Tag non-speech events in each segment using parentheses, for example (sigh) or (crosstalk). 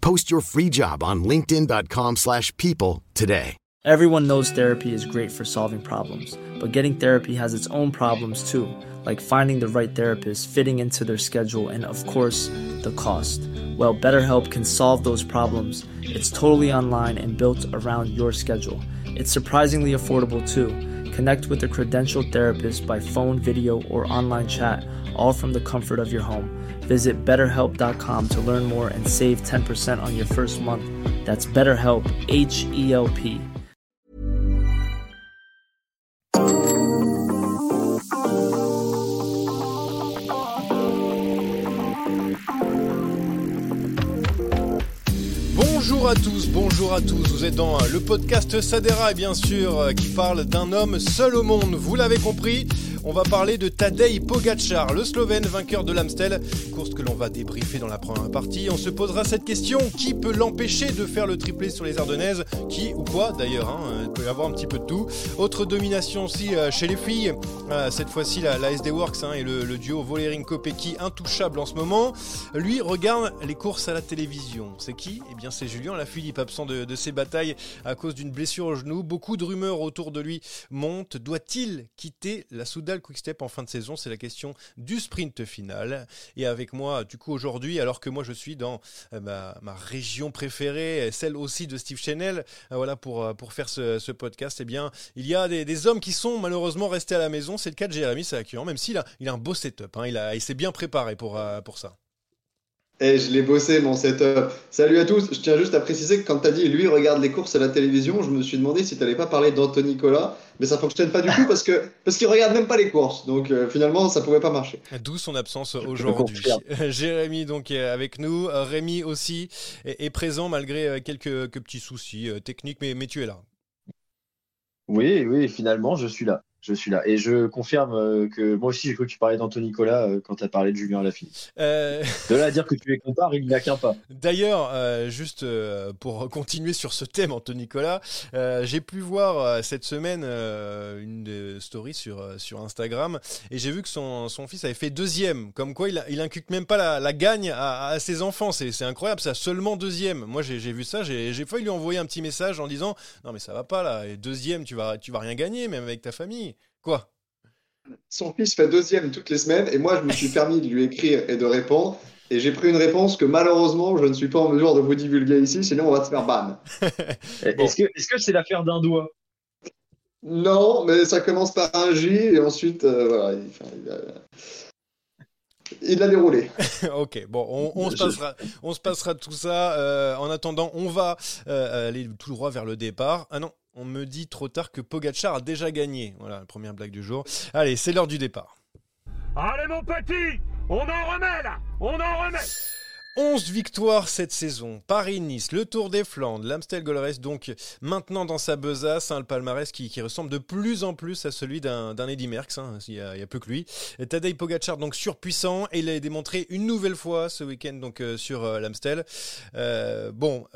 Post your free job on linkedin.com/people slash people today. Everyone knows therapy is great for solving problems, but getting therapy has its own problems too, like finding the right therapist, fitting into their schedule, and of course, the cost. Well, BetterHelp can solve those problems. It's totally online and built around your schedule. It's surprisingly affordable too. Connect with a credentialed therapist by phone, video, or online chat, all from the comfort of your home. Visit betterhelp.com to learn more and save 10% on your first month. That's BetterHelp, H E L P. Bonjour à tous, bonjour à tous. Vous êtes dans le podcast Sadera, bien sûr, qui parle d'un homme seul au monde. Vous l'avez compris, on va parler de Tadej Pogacar, le Slovène vainqueur de l'Amstel, course que l'on va débriefer dans la première partie. On se posera cette question qui peut l'empêcher de faire le triplé sur les Ardennaises? Qui ou quoi d'ailleurs hein, Il peut y avoir un petit peu de tout. Autre domination aussi euh, chez les filles. Euh, cette fois-ci, la, SD Works hein, et le, duo Volering-Kopecky intouchable en ce moment. Lui regarde les courses à la télévision. C'est qui? Eh bien, c'est Julien Lafilippe, absent de, de ses batailles à cause d'une blessure au genou. Beaucoup de rumeurs autour de lui montent. Doit-il quitter la Soudal Quickstep en fin de saison C'est la question du sprint final. Et avec moi, du coup, aujourd'hui, alors que moi je suis dans euh, ma, région préférée, celle aussi de Steve Chanel, euh, voilà, pour, euh, pour faire ce, podcast, eh bien, il y a des, hommes qui sont malheureusement restés à la maison. C'est le cas de Jérémy Salakian, même s'il a, il a un beau setup. hein. Il, il s'est bien préparé pour, pour ça. Et je l'ai bossé mon setup. Salut à tous. Je tiens juste à préciser que quand t'as dit lui regarde les courses à la télévision, je me suis demandé si t'allais pas parler d'Anthony Nicolas, mais ça fonctionne pas du tout parce que (laughs) parce qu'il regarde même pas les courses. Donc euh, finalement ça pouvait pas marcher. D'où son absence aujourd'hui. (laughs) Jérémy donc est avec nous, Euh, Rémi aussi est, est présent malgré euh, quelques, quelques petits soucis techniques, mais, mais tu es là. Oui, oui, finalement, je suis là. Je suis là. Et je confirme euh, que moi aussi, j'ai cru que tu parlais d'Anthony Nicolas euh, quand tu as parlé de Julien Lafilippe. Euh, De là à (laughs) dire que tu les compares, il n'y a qu'un pas. D'ailleurs, euh, juste euh, pour continuer sur ce thème, Anthony Nicolas, j'ai pu voir cette semaine une des stories sur, sur Instagram et j'ai vu que son, son fils avait fait deuxième. Comme quoi, il, il inculque même pas la, la gagne à, à ses enfants. C'est c'est incroyable, ça, seulement deuxième. Moi, j'ai j'ai vu ça, j'ai j'ai failli lui envoyer un petit message en disant Non, mais ça va pas là, et deuxième, tu vas, tu vas rien gagner, même avec ta famille. Quoi? Son fils fait deuxième toutes les semaines et moi je me suis permis de lui écrire et de répondre. Et j'ai pris une réponse que malheureusement je ne suis pas en mesure de vous divulguer ici, sinon on va se faire ban. (laughs) Bon. Est-ce que c'est l'affaire d'un doigt? Non, mais ça commence par un J et ensuite euh, voilà, il, enfin, il a... il déroulé. (laughs) ok, bon, on, on se passera, on se passera tout ça. Euh, en attendant, on va euh, aller tout droit vers le départ. Ah non, on me dit trop tard que Pogacar a déjà gagné. Voilà, la première blague du jour. Allez, c'est l'heure du départ. Allez mon petit, on en remet là, on en remet 11 victoires cette saison. Paris-Nice, le Tour des Flandres, l'Amstel Gold donc maintenant dans sa besace, hein, le palmarès qui, ressemble de plus en plus à celui d'un Eddy Merckx, hein, il n'y a, plus que lui. Et Tadej Pogacar donc surpuissant et il l'a démontré une nouvelle fois ce week-end donc euh, sur euh, l'Amstel. Euh, bon,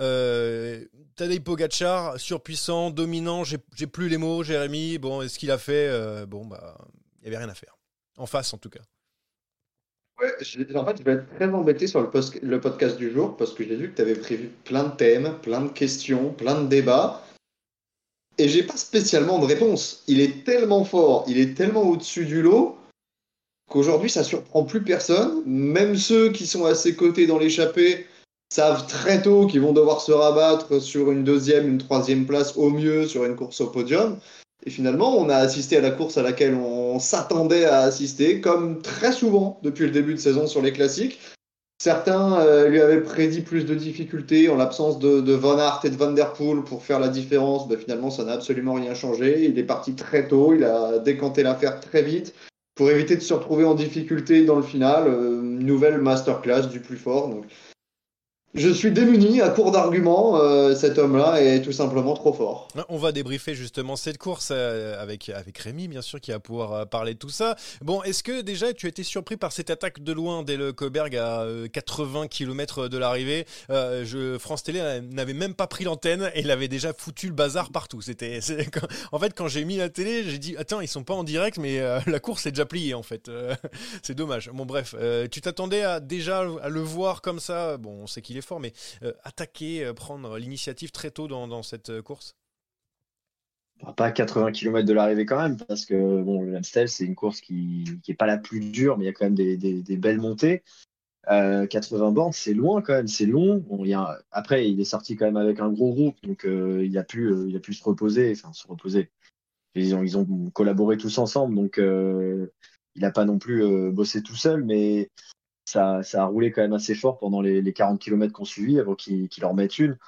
Tadej Pogacar surpuissant, dominant, j'ai plus les mots, Jérémy. Bon, est-ce qu'il a fait Bon, bah, il n'y avait rien à faire. En face en tout cas. Je- en fait, je vais être très embêté sur le podcast du jour parce que j'ai vu que tu avais prévu plein de thèmes, plein de questions, plein de débats. Et j'ai pas spécialement de réponse. Il est tellement fort, il est tellement au-dessus du lot qu'aujourd'hui ça surprend plus personne. Même ceux qui sont à ses côtés dans l'échappée savent très tôt qu'ils vont devoir se rabattre sur une deuxième, une troisième place au mieux sur une course au podium. Et finalement, on a assisté à la course à laquelle on s'attendait à assister, comme très souvent depuis le début de saison sur les classiques. Certains euh, lui avaient prédit plus de difficultés en l'absence de, Van Aert et de Van Der Poel pour faire la différence. Ben, finalement, ça n'a absolument rien changé. Il est parti très tôt, il a décanté l'affaire très vite pour éviter de se retrouver en difficulté dans le final. Euh, nouvelle masterclass du plus fort. Je suis démuni, à court d'arguments. Euh, cet homme-là est tout simplement trop fort. On va débriefer justement cette course euh, avec, avec Rémi, bien sûr, qui va pouvoir euh, parler de tout ça. Bon, est-ce que déjà tu as été surpris par cette attaque de loin dès le Coberg à 80 km de l'arrivée? France Télé n'avait même pas pris l'antenne et il avait déjà foutu le bazar partout. C'était, (laughs) en fait, quand j'ai mis la télé, j'ai dit Attends, ils sont pas en direct, mais la course est déjà pliée en fait. (laughs) c'est dommage. Bon, bref, tu t'attendais à, déjà à le voir comme ça? Bon, on qu'il est fort, mais euh, attaquer, euh, prendre l'initiative très tôt dans, cette euh, course? Pas 80 km de l'arrivée quand même, parce que bon, le Amstel, c'est une course qui n'est pas la plus dure, mais il y a quand même des, belles montées. 80 bornes, c'est loin quand même, c'est long. il après, il est sorti quand même avec un gros groupe, donc il, a pu, il a pu se reposer, enfin se reposer. Ils ont, ils ont collaboré tous ensemble, donc il n'a pas non plus bossé tout seul, mais ça, a roulé quand même assez fort pendant les, 40 km qu'on suivit avant qu'il qu en mette une.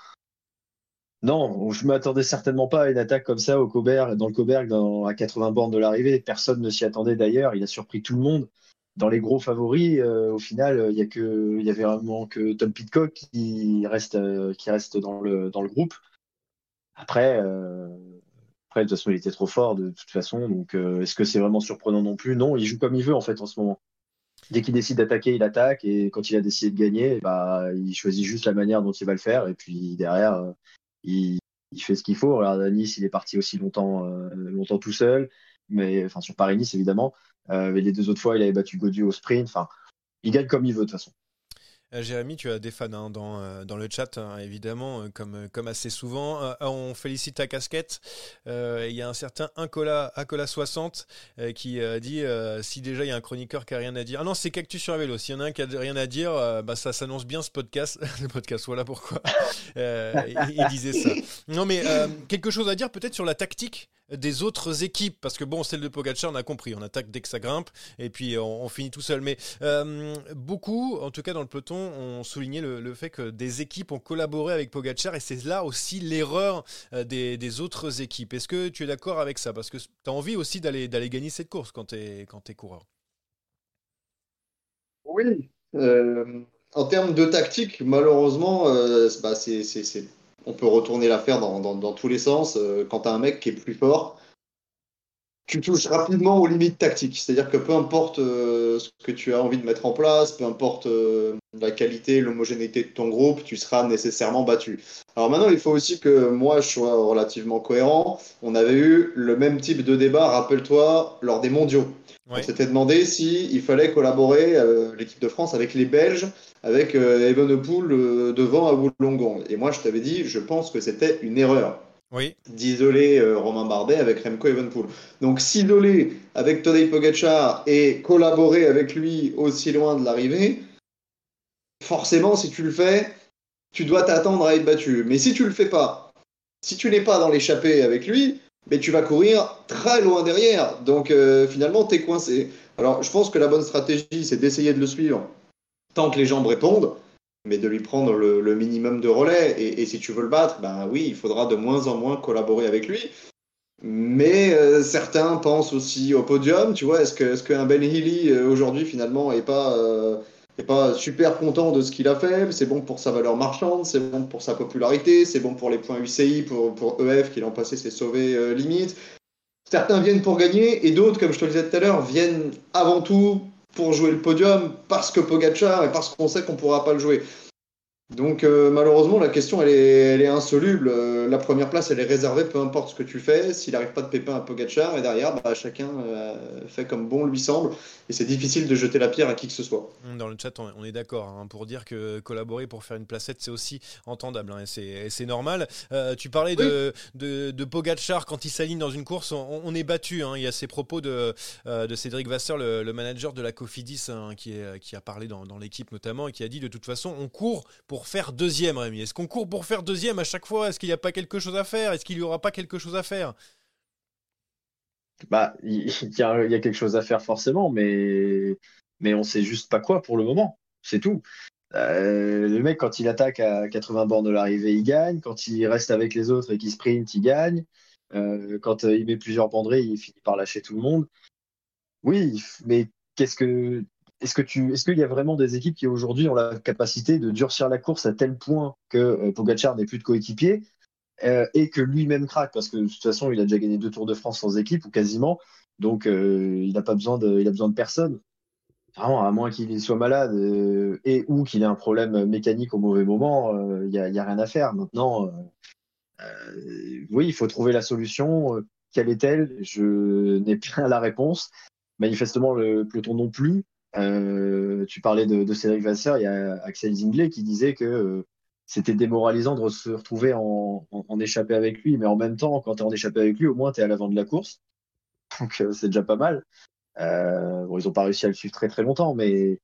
Non, je ne m'attendais certainement pas à une attaque comme ça au Coberg, dans le Coberg à 80 bornes de l'arrivée. Personne ne s'y attendait d'ailleurs. Il a surpris tout le monde. Dans les gros favoris, euh, au final, que, il y avait vraiment que Tom Pitcock qui reste, euh, dans, le, groupe. Après, euh, de toute façon, il était trop fort de toute façon. Donc, est-ce que c'est vraiment surprenant non plus? Non, il joue comme il veut en fait en ce moment dès qu'il décide d'attaquer, il attaque. Et quand il a décidé de gagner, bah, il choisit juste la manière dont il va le faire. Et puis derrière, euh, il, fait ce qu'il faut. Regarde, à il est parti aussi longtemps, euh, longtemps tout seul. Mais, enfin, sur Paris-Nice, évidemment. Euh, mais les deux autres fois, il avait battu Godu au sprint. Enfin, il gagne comme il veut, de toute façon. Euh, Jérémy, tu as des fans hein, dans, euh, dans, le chat, hein, évidemment, euh, comme, comme assez souvent. on félicite ta casquette. Il y a un certain Incola, Acola60 qui dit si déjà il y a un chroniqueur qui a rien à dire. Ah non, c'est Cactus sur vélo. S'il y en a un qui a rien à dire, bah, ça s'annonce bien ce podcast. (laughs) le podcast, voilà pourquoi. (laughs) il, disait ça. Non, mais quelque chose à dire peut-être sur la tactique des autres équipes parce que bon celle de Pogacar on a compris on attaque dès que ça grimpe et puis on, finit tout seul mais euh, beaucoup en tout cas dans le peloton ont souligné le, fait que des équipes ont collaboré avec Pogacar et c'est là aussi l'erreur euh, des, autres équipes. Est-ce que tu es d'accord avec ça? Parce que tu as envie aussi d'aller gagner cette course quand tu es coureur. Oui euh, en termes de tactique malheureusement bah, c'est on peut retourner l'affaire dans, dans, tous les sens. Euh, quand tu as un mec qui est plus fort, tu touches rapidement aux limites tactiques. C'est-à-dire que peu importe euh, ce que tu as envie de mettre en place, peu importe euh, la qualité, l'homogénéité de ton groupe, tu seras nécessairement battu. Alors maintenant, il faut aussi que moi, je sois relativement cohérent. On avait eu le même type de débat, rappelle-toi, lors des mondiaux. On s'était demandé s'il fallait collaborer, l'équipe de France, avec les Belges avec euh, Evenepoel euh, devant à Wollongong. Et moi, je t'avais dit, je pense que c'était une erreur. Oui. D'isoler euh, Romain Bardet avec Remco Evenpool. Donc s'isoler avec Tadej Pogacar et collaborer avec lui aussi loin de l'arrivée, forcément, si tu le fais, tu dois t'attendre à être battu. Mais si tu le fais pas, si tu n'es pas dans l'échappée avec lui, mais tu vas courir très loin derrière. Donc finalement, tu es coincé. Alors je pense que la bonne stratégie, c'est d'essayer de le suivre tant que les jambes répondent, mais de lui prendre le, minimum de relais. Et, si tu veux le battre, ben oui, il faudra de moins en moins collaborer avec lui. Mais euh, certains pensent aussi au podium, tu vois. Est-ce que est-ce qu'un Ben Healy euh, aujourd'hui finalement est pas euh, est pas super content de ce qu'il a fait? C'est bon pour sa valeur marchande, c'est bon pour sa popularité, c'est bon pour les points UCI, pour pour EF qui l'an passé s'est sauvé limite. Certains viennent pour gagner et d'autres, comme je te le disais tout à l'heure, viennent avant tout pour jouer le podium parce que Pogacar et parce qu'on sait qu'on pourra pas le jouer. Donc euh, malheureusement, la question, elle est, insoluble. Euh, la première place, elle est réservée, peu importe ce que tu fais. S'il n'arrive pas de pépin à Pogacar, et derrière, bah, chacun euh, fait comme bon lui semble. Et c'est difficile de jeter la pierre à qui que ce soit. Dans le chat, on est d'accord hein, pour dire que collaborer pour faire une placette, c'est aussi entendable. Hein, et c'est normal. tu parlais de, de, Pogacar quand il s'aligne dans une course, on, est battu. Hein. Il y a ces propos de, de Cédric Vasseur, le, manager de la Cofidis, qui, est, qui a parlé dans, dans l'équipe notamment, et qui a dit de toute façon, on court pour faire deuxième, Rémi Est-ce qu'on court pour faire deuxième à chaque fois? Est-ce qu'il n'y a pas quelque chose à faire? Est-ce qu'il n'y aura pas quelque chose à faire? Bah, il y, a, quelque chose à faire forcément, mais mais on sait juste pas quoi pour le moment. C'est tout. Euh, le mec, quand il attaque à 80 bornes de l'arrivée, il gagne. Quand il reste avec les autres et qu'il sprint, il gagne. Euh, quand il met plusieurs banderées, il finit par lâcher tout le monde. Oui, mais qu'est-ce que est-ce que est-ce qu'il y a vraiment des équipes qui aujourd'hui ont la capacité de durcir la course à tel point que euh, Pogacar n'est plus de coéquipier euh, et que lui-même craque? Parce que de toute façon il a déjà gagné deux Tours de France sans équipe ou quasiment, donc euh, il n'a pas besoin de, il a besoin de personne. Vraiment, à moins qu'il soit malade et ou qu'il ait un problème mécanique au mauvais moment, il n'y a, a, rien à faire. Maintenant, oui, il faut trouver la solution. Quelle est-elle? Je n'ai (laughs) pas la réponse manifestement le peloton non plus. Euh, tu parlais de, Cédric Vasseur, il y a Axel Zinglet qui disait que euh, c'était démoralisant de se retrouver en, en, échappée avec lui, mais en même temps, quand tu es en échappée avec lui, au moins tu es à l'avant de la course. (laughs) Donc euh, c'est déjà pas mal. bon, ils n'ont pas réussi à le suivre très très longtemps, mais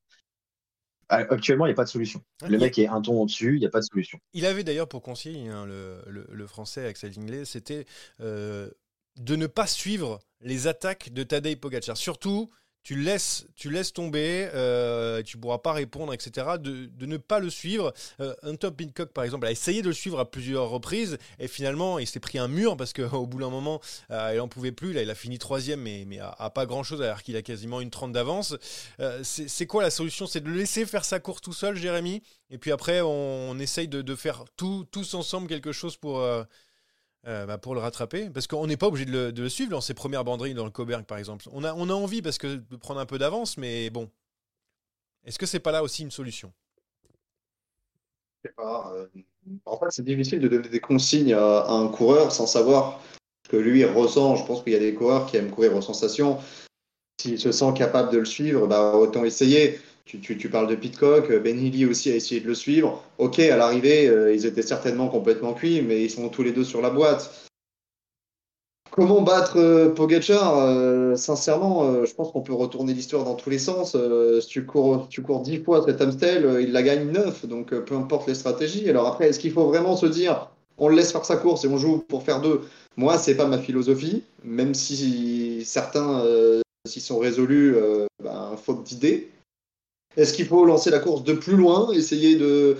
actuellement, il n'y a pas de solution. Le mec est un ton au-dessus, il n'y a pas de solution. Il avait d'ailleurs pour conseil, hein, le, le, français Axel Zinglet, c'était de ne pas suivre les attaques de Tadej Pogacar. Surtout tu laisses, tu laisses tomber, euh, tu pourras pas répondre, etc. De, ne pas le suivre. Euh, un Pincock, par exemple, a essayé de le suivre à plusieurs reprises et finalement, il s'est pris un mur parce qu'au (laughs) bout d'un moment, euh, il en pouvait plus. Là, il a fini troisième, mais, mais à, pas grand chose alors qu'il a quasiment une trente d'avance. Euh, c'est quoi la solution? C'est de le laisser faire sa course tout seul, Jérémy, et puis après, on, essaye de, de faire tout, tous ensemble quelque chose pour euh, bah, pour le rattraper. Parce qu'on n'est pas obligé de le, suivre dans ses premières banderilles dans le Coburg, par exemple. On a, envie parce que de prendre un peu d'avance, mais bon. Est-ce que c'est pas là aussi une solution? Je sais pas. Euh, en fait, c'est difficile de donner des consignes à, un coureur sans savoir que lui ressent. Je pense qu'il y a des coureurs qui aiment courir aux sensations. S'il se sent capable de le suivre, bah, autant essayer. Tu, parles de Pitcock, Ben Healy aussi a essayé de le suivre. Ok, à l'arrivée, euh, ils étaient certainement complètement cuits, mais ils sont tous les deux sur la boîte. Comment battre euh, euh, Sincèrement, je pense qu'on peut retourner l'histoire dans tous les sens. si tu cours, tu cours 10 fois cet Amstel, il la gagne 9, donc peu importe les stratégies. Alors après, est-ce qu'il faut vraiment se dire on le laisse faire sa course et on joue pour faire deux? Moi, c'est pas ma philosophie, même si certains s'y sont résolus, ben, faute d'idées. Est-ce qu'il faut lancer la course de plus loin, essayer de,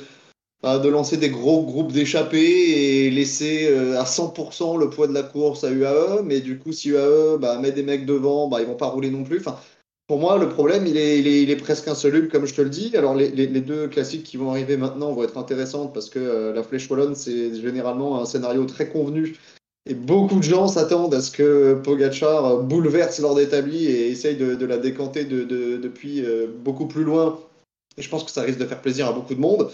bah, de lancer des gros groupes d'échappés et laisser euh, à 100% le poids de la course à UAE Mais du coup, si UAE bah, met des mecs devant, bah, ils vont pas rouler non plus. Enfin, pour moi, le problème, il est, il est, presque insoluble, comme je te le dis. Alors, les, les, deux classiques qui vont arriver maintenant vont être intéressantes parce que euh, la Flèche Wallonne, c'est généralement un scénario très convenu et beaucoup de gens s'attendent à ce que Pogachar bouleverse l'ordre établi et essaye de, la décanter depuis euh, beaucoup plus loin. Et je pense que ça risque de faire plaisir à beaucoup de monde.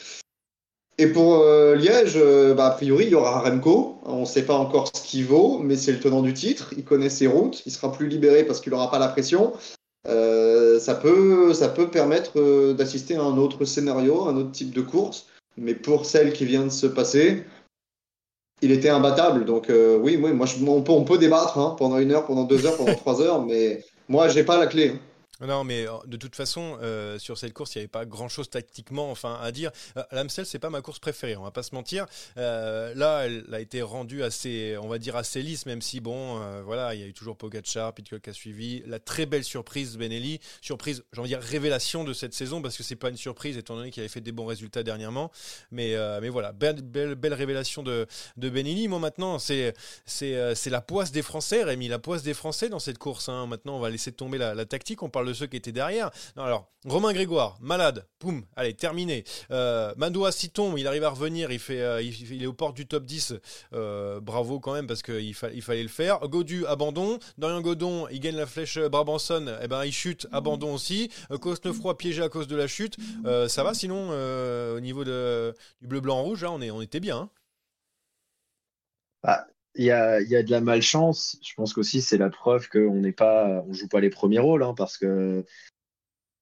Et pour euh, Liège, euh, bah, a priori, il y aura Remco. On ne sait pas encore ce qu'il vaut, mais c'est le tenant du titre. Il connaît ses routes. Il sera plus libéré parce qu'il n'aura pas la pression. ça, peut, ça peut permettre d'assister à un autre scénario, un autre type de course. Mais pour celle qui vient de se passer, il était imbattable. Donc euh, oui, oui, moi on, peut, on peut débattre hein, pendant une heure, pendant deux heures, pendant trois heures, mais moi j'ai pas la clé. Non, mais euh, de toute façon, euh, sur cette course, il n'y avait pas grand-chose tactiquement enfin, à dire. Euh, L'Amstel, c'est pas ma course préférée, on va pas se mentir. là, elle a été rendue assez, on va dire, assez lisse, même si, bon, voilà, il y a eu toujours Pogacar, Pitcock a suivi. La très belle surprise, Benelli. Surprise, j'ai envie de dire, révélation de cette saison, parce que c'est pas une surprise, étant donné qu'il avait fait des bons résultats dernièrement. Mais, mais voilà, belle, belle, belle révélation de, de Benelli. Moi, maintenant, c'est la poisse des Français, Rémi, la poisse des Français dans cette course. Hein. Maintenant, on va laisser tomber la, la tactique. On parle de ceux qui étaient derrière. alors, Romain Grégoire, malade, poum, allez, terminé. Euh, tombe, il arrive à revenir, il, fait, euh, il, est aux portes du top 10. Euh, bravo quand même, parce qu'il il fallait le faire. Godu, abandon. Dorian Godon, il gagne la flèche Brabanson, et eh ben, il chute, abandon aussi. Cosnefroy, piégé à cause de la chute. ça va sinon, au niveau de, du bleu-blanc-rouge, on, est, on était bien. Hein. Bah, il y a, y a, de la malchance. Je pense qu'aussi c'est la preuve qu'on n'est pas, on joue pas les premiers rôles, hein, parce que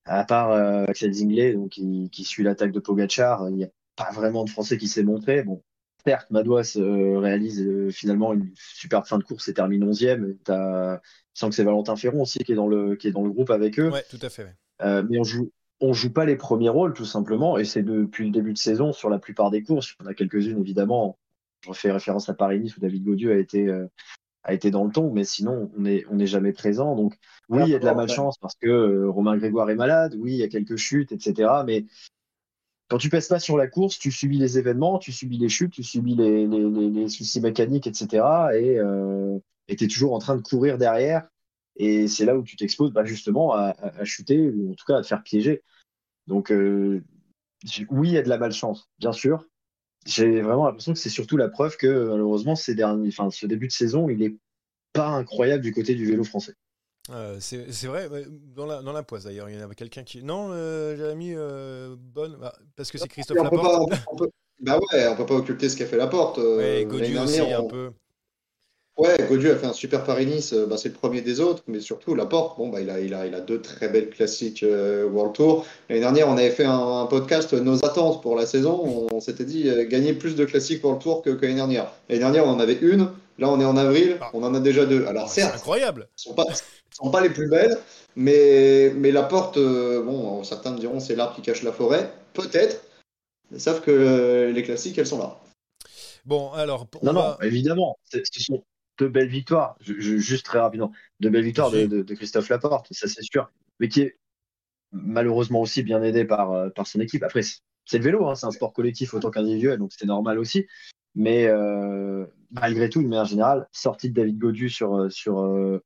à part euh, Axel Zinglet, donc qui, qui suit l'attaque de Pogachar, il n'y a pas vraiment de Français qui s'est montré. Bon, certes, Madouas euh, réalise euh, finalement une superbe fin de course et termine 11e. As, sens que c'est Valentin Ferron aussi qui est dans le qui est dans le groupe avec eux. Ouais, tout à fait. mais on joue on joue pas les premiers rôles tout simplement, et c'est depuis le début de saison sur la plupart des courses. Il y en a quelques-unes évidemment. Je fais référence à Paris-Nice où David Gaudieu a été euh, a été dans le ton, mais sinon on n'est on est jamais présent. Donc oui, il y a de la malchance parce que euh, Romain Grégoire est malade, oui, il y a quelques chutes, etc. Mais quand tu pèses pas sur la course, tu subis les événements, tu subis les chutes, tu subis les, les, les, soucis mécaniques, etc. Et euh, tu es toujours en train de courir derrière. Et c'est là où tu t'exposes bah, justement à, à, chuter ou en tout cas à te faire piéger. Donc euh, oui, il y a de la malchance, bien sûr. J'ai vraiment l'impression que c'est surtout la preuve que malheureusement ces derniers, enfin, ce début de saison, il n'est pas incroyable du côté du vélo français. Euh, c'est vrai, dans la, dans la poisse d'ailleurs, il y avait quelqu'un qui. Non, euh, Jérémy, euh, bonne, bah, parce que c'est Christophe Laporte. Bah ouais, on peut pas occulter ce qu'a fait Laporte. Euh, ouais, Godu aussi, un peu. Ouais, Godu a fait un super Paris-Nice, euh, bah, c'est le premier des autres, mais surtout Laporte, bon, bah, il, a, il, a, il a deux très belles classiques euh, World Tour. L'année dernière, on avait fait un, podcast Nos attentes pour la saison. On, s'était dit gagner plus de classiques World Tour que, que l'année dernière. L'année dernière, on en avait une. Là, on est en avril, ah. on en a déjà deux. Alors, certes, c'est incroyable. Ce ne sont, sont, pas les plus belles, mais, mais Laporte, bon, certains me diront c'est l'arbre qui cache la forêt. Peut-être. Sauf que euh, les classiques, elles sont là. Bon, alors. Non, non, évidemment. Ce sont deux belles victoires. juste très rapidement. Deux belles victoires de, Christophe Laporte, ça c'est sûr. Mais qui est malheureusement aussi bien aidé par, euh, par son équipe. Après, c'est le vélo, hein, c'est un sport collectif autant qu'individuel, donc c'est normal aussi. Mais euh, malgré tout, de manière générale, sortie de David Godu sur, sur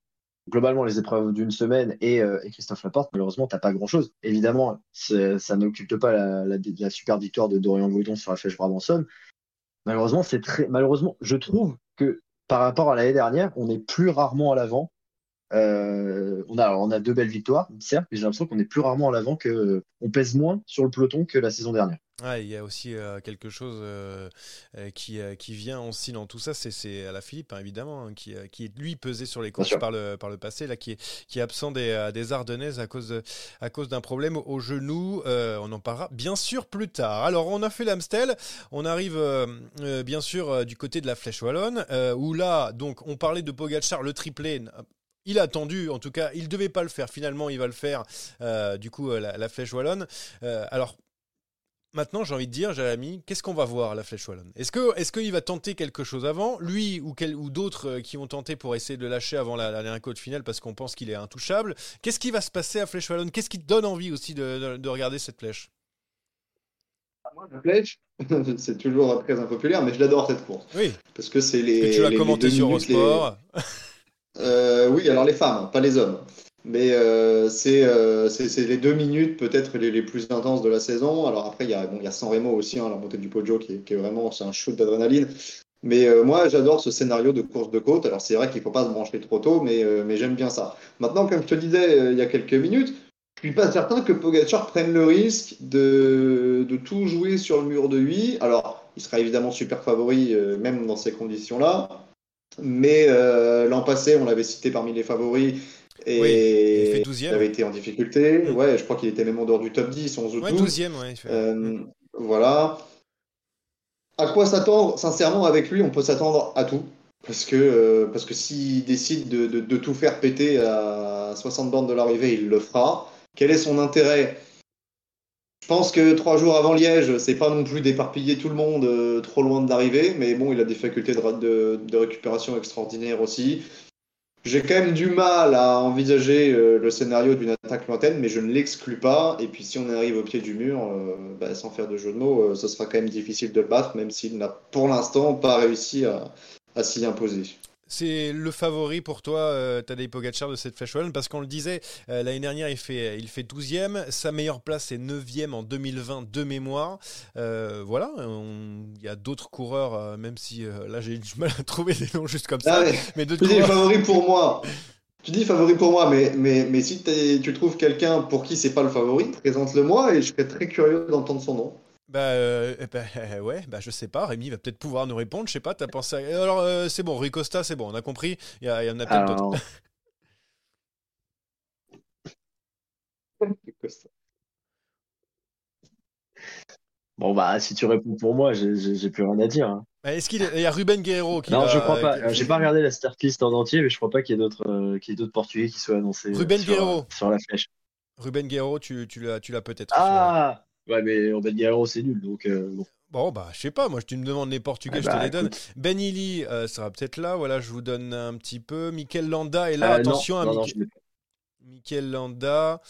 globalement les épreuves d'une semaine et, euh, Christophe Laporte, malheureusement, tu n'as pas grand-chose. Évidemment, ça n'occulte pas la, super victoire de Dorian Gaudon sur la flèche Brabanson. Malheureusement, c'est très malheureusement, je trouve que par rapport à l'année dernière, on est plus rarement à l'avant. Euh, on, a, on a deux belles victoires, certes, mais j'ai l'impression qu'on est plus rarement à l'avant que on pèse moins sur le peloton que la saison dernière il y a aussi euh, quelque chose euh, euh, qui, qui vient aussi dans tout ça, c'est à la Philippe, hein, évidemment, hein, qui, qui est lui pesé sur les courses par le, par le passé, là, qui est, qui est absent des, des Ardennaises à cause, à cause d'un problème au genou. on en parlera bien sûr plus tard. Alors, on a fait l'Amstel, on arrive bien sûr du côté de la Flèche Wallonne, où là, donc, on parlait de Pogacar, le triplé. Il a attendu, en tout cas, il devait pas le faire. Finalement, il va le faire. du coup, la, la flèche wallonne. alors, Maintenant, j'ai envie de dire, Jérémy, qu'est-ce qu'on va voir à la Flèche Wallonne? Est-ce qu'il est qu'il va tenter quelque chose avant? Lui ou, ou d'autres euh, qui ont tenté pour essayer de le lâcher avant la, dernière côte finale parce qu'on pense qu'il est intouchable? Qu'est-ce qui va se passer à Flèche Wallonne? Qu'est-ce qui te donne envie aussi de, regarder cette flèche? Ah, moi, la flèche, (laughs) c'est toujours très impopulaire, mais je l'adore cette course. Oui. Parce que c'est les. Que tu l'as commenté sur Eurosport. (laughs) Euh, oui, alors les femmes, pas les hommes. Mais euh, euh, c'est les deux minutes peut-être les, plus intenses de la saison. Alors après, il y a, bon, il a San Remo aussi, hein, la montée du Poggio, qui, est vraiment c'est un shoot d'adrénaline. Mais euh, moi, j'adore ce scénario de course de côte. Alors c'est vrai qu'il ne faut pas se brancher trop tôt, mais, mais j'aime bien ça. Maintenant, comme je te disais il y a quelques minutes, je suis pas certain que Pogacar prenne le risque de, de tout jouer sur le mur de 8. Alors, il sera évidemment super favori, même dans ces conditions-là. Mais l'an passé, on l'avait cité parmi les favoris. Et il, avait été en difficulté. Ouais, je crois qu'il était même en dehors du top 10, 11 ou 12. 12e, euh, Voilà. À quoi s'attendre? Sincèrement, avec lui, on peut s'attendre à tout. Parce que, euh, parce que s'il décide de, de, tout faire péter à 60 bornes de l'arrivée, il le fera. Quel est son intérêt? Je pense que trois jours avant Liège, c'est pas non plus d'éparpiller tout le monde euh, trop loin de l'arrivée, mais bon, il a des facultés de, de récupération extraordinaires aussi. J'ai quand même du mal à envisager euh, le scénario d'une attaque lointaine, mais je ne l'exclus pas. Et puis si on arrive au pied du mur, euh, bah, sans faire de jeu de mots, euh, ce sera quand même difficile de le battre, même s'il n'a pour l'instant pas réussi à s'y imposer. C'est le favori pour toi, euh, Tadej Pogacar, de cette Flèche Wallonne Parce qu'on le disait, euh, l'année dernière, il fait, il fait 12e. Sa meilleure place est 9e en 2020 de mémoire. Euh, voilà, il y a d'autres coureurs, même si là, j'ai du mal à trouver des noms juste comme ça. Ah mais tu dis favori pour moi. Tu dis favori pour moi, mais, mais, mais si tu trouves quelqu'un pour qui c'est pas le favori, présente-le moi et je serais très curieux d'entendre son nom. Bah, euh, eh ben, (laughs) ouais, bah je sais pas. Rémi va peut-être pouvoir nous répondre. Je sais pas. T'as pensé à... Alors euh, c'est bon, Ricosta, c'est bon. On a compris. Il y, en a peut-être d'autres. (laughs) bon bah si tu réponds pour moi, j'ai plus rien à dire. Hein. Bah, est-ce qu'il y a Ruben Guerrero qui Non, je crois pas. J'ai pas regardé la start list en entier, mais je crois pas qu'il y ait d'autres euh, d'autres Portugais qui soient annoncés Ruben Guerrero sur la flèche. Ruben Guerrero, tu, tu l'as, tu l'as peut-être. Ah Ouais, mais Ruben Guerrero, c'est nul. Donc, euh, bon. Bon, bah, je sais pas, moi, tu me demandes les Portugais, Ah je te bah, les donne. écoute. Ben Illy euh, sera peut-être là, voilà, je vous donne un petit peu. Mikel Landa est là, Euh, non, attention à non, non, Mikel- pas. Mikel Landa.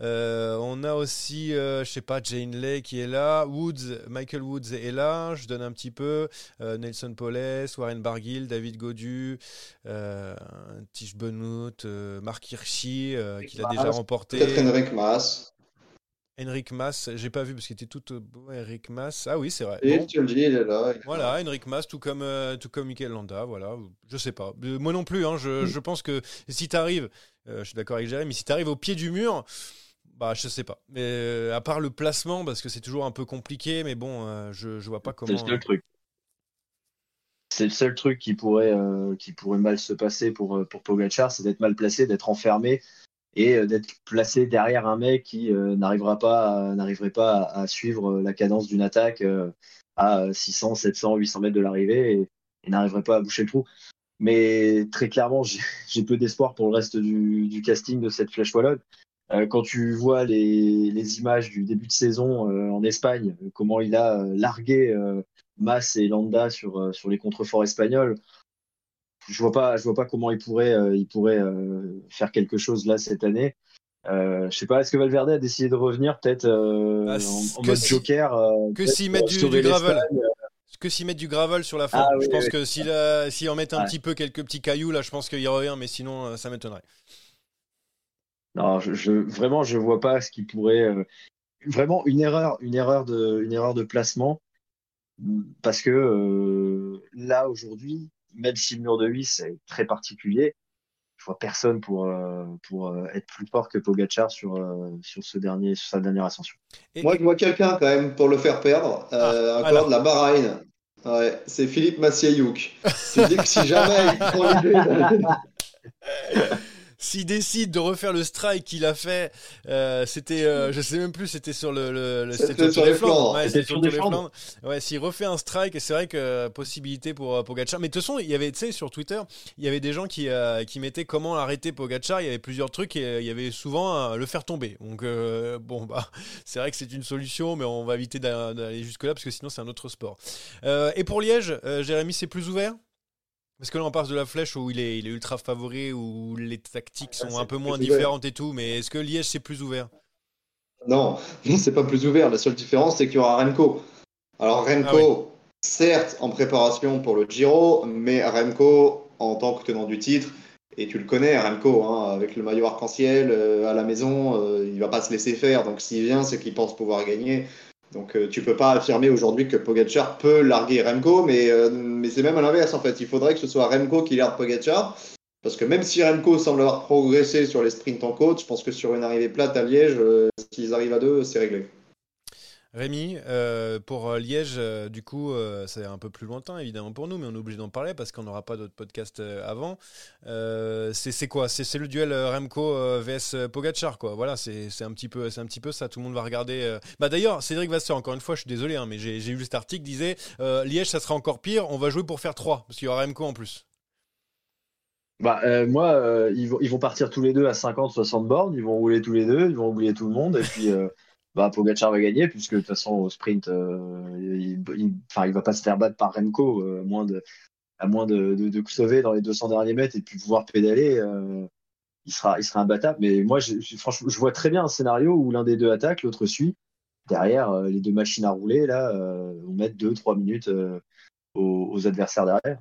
Euh, on a aussi, euh, je sais pas, Jane Lay qui est là. Woods, Michael Woods est là. Je donne un petit peu. Euh, Nelson Poles, Warren Barguil, David Godu, euh, Tish Benoît, euh, Marc Hirschi, euh, qui l'a déjà remporté. Peut-être Henrik Mas. Henrik Mas, j'ai pas vu parce qu'il était tout euh, beau. Henrik Mas, ah oui, c'est vrai. Et Bon. tu le dis, il est là. Voilà, là. Henrik Mas, tout comme, euh, tout comme Mikel Landa, voilà. Je sais pas. Euh, Moi non plus, hein, je, je pense que si tu arrives, je suis d'accord avec Jérémy, mais si tu arrives au pied du mur, bah je sais pas. Mais euh, à part le placement, parce que c'est toujours un peu compliqué, mais bon, euh, je, je vois pas C'est comment. le seul truc. C'est le seul truc qui pourrait, euh, qui pourrait mal se passer pour, euh, pour Pogacar, c'est d'être mal placé, d'être enfermé et euh, d'être placé derrière un mec qui euh, n'arrivera pas, n'arriverait pas à, suivre euh, la cadence d'une attaque à 600, 700, 800 mètres de l'arrivée et, n'arriverait pas à boucher le trou. Mais très clairement, j'ai (laughs) peu d'espoir pour le reste du, casting de cette flèche wallonne. Quand tu vois les, images du début de saison en Espagne, comment il a largué euh, Mas et Landa sur, sur les contreforts espagnols, je vois pas, je vois pas comment il pourrait, euh, il pourrait euh, faire quelque chose là cette année. Euh, je sais pas, est-ce que Valverde a décidé de revenir peut-être euh, Ah, en, en mode si- joker que s'ils mettent du- gravel. Que s'ils mettent du gravel sur la. Ah, je oui, pense oui. que s'ils en mettent un Ouais. petit peu, quelques petits cailloux, là, je pense qu'il y revient, mais sinon, ça m'étonnerait. Non, je, je- vraiment, je vois pas ce qui pourrait. vraiment une erreur, une erreur de, une erreur de placement, parce que euh, là aujourd'hui, même si le mur de 8 c'est très particulier, je vois personne pour euh, pour euh, être plus fort que Pogacar sur euh, sur ce dernier, sur sa dernière ascension. Et- Moi, je vois quelqu'un quand même pour le faire perdre. Euh, Ah, encore alors. de la Bahreïn. Ouais, c'est Philippe Massiayouk. C'est dit que si jamais il prend l'idée (laughs) S'il décide de refaire le strike qu'il a fait, euh, c'était, euh, je sais même plus, c'était sur le, le, le- C'était sur les Flandres. Ouais, C'était sur sur le des Tour des Flandres. Ouais, s'il refait un strike, c'est vrai que euh, possibilité pour euh, Pogacar. Mais de toute façon, il y avait, tu sais, sur Twitter, il y avait des gens qui, euh, qui mettaient comment arrêter Pogacar. Il y avait plusieurs trucs et euh, il y avait souvent euh, le faire tomber. Donc euh, bon, bah, (laughs) c'est vrai que c'est une solution, mais on va éviter d'a- d'aller jusque là parce que sinon c'est un autre sport. Euh, et pour Liège, euh, Jérémy, c'est plus ouvert? Parce que là, on passe de la flèche où il est, il est ultra favori, où les tactiques Ah, sont un peu moins ouvert. différentes et tout. Mais est-ce que Liège, c'est plus ouvert? Non, non, (laughs) c'est pas plus ouvert. La seule différence, c'est qu'il y aura Remco. Alors Remco, certes, en préparation pour le Giro, mais Remco en tant que tenant du titre, et tu le connais, Remco, hein, avec le maillot arc-en-ciel euh, à la maison, euh, il va pas se laisser faire. Donc s'il vient, c'est qu'il pense pouvoir gagner. Donc euh, tu peux pas affirmer aujourd'hui que Pogacar peut larguer Remco, mais, euh, mais c'est même à l'inverse en fait. Il faudrait que ce soit Remco qui largue Pogacar. Parce que même si Remco semble avoir progressé sur les sprints en côte, je pense que sur une arrivée plate à Liège, euh, s'ils arrivent à deux, c'est réglé. Rémi, euh, pour euh, Liège, euh, du coup, euh, c'est un peu plus lointain évidemment pour nous, mais on est obligé d'en parler parce qu'on n'aura pas d'autres podcasts avant. C'est quoi? C'est le duel Remco vs Pogacar, quoi. Voilà, c'est un petit peu, un petit peu ça. Tout le monde va regarder. Bah d'ailleurs, Cédric Vasseur, encore une fois, je suis désolé, hein, mais j'ai lu cet article disait Liège, ça sera encore pire. On va jouer pour faire 3 parce qu'il y aura Remco en plus. Bah, moi, ils, vont, partir tous les deux à 50-60 bornes, ils vont rouler tous les deux, ils vont oublier tout le monde, et puis bah, Pogacar va gagner, puisque de toute façon, au sprint, euh, il, il va pas se faire battre par Remco, euh, à moins de, à moins de, sauver dans les 200 derniers mètres et puis pouvoir pédaler. euh, il sera, il sera imbattable. Mais moi, je, franchement, je vois très bien un scénario où l'un des deux attaque, l'autre suit. Derrière, les deux machines à rouler, là, on met 2-3 minutes aux adversaires derrière.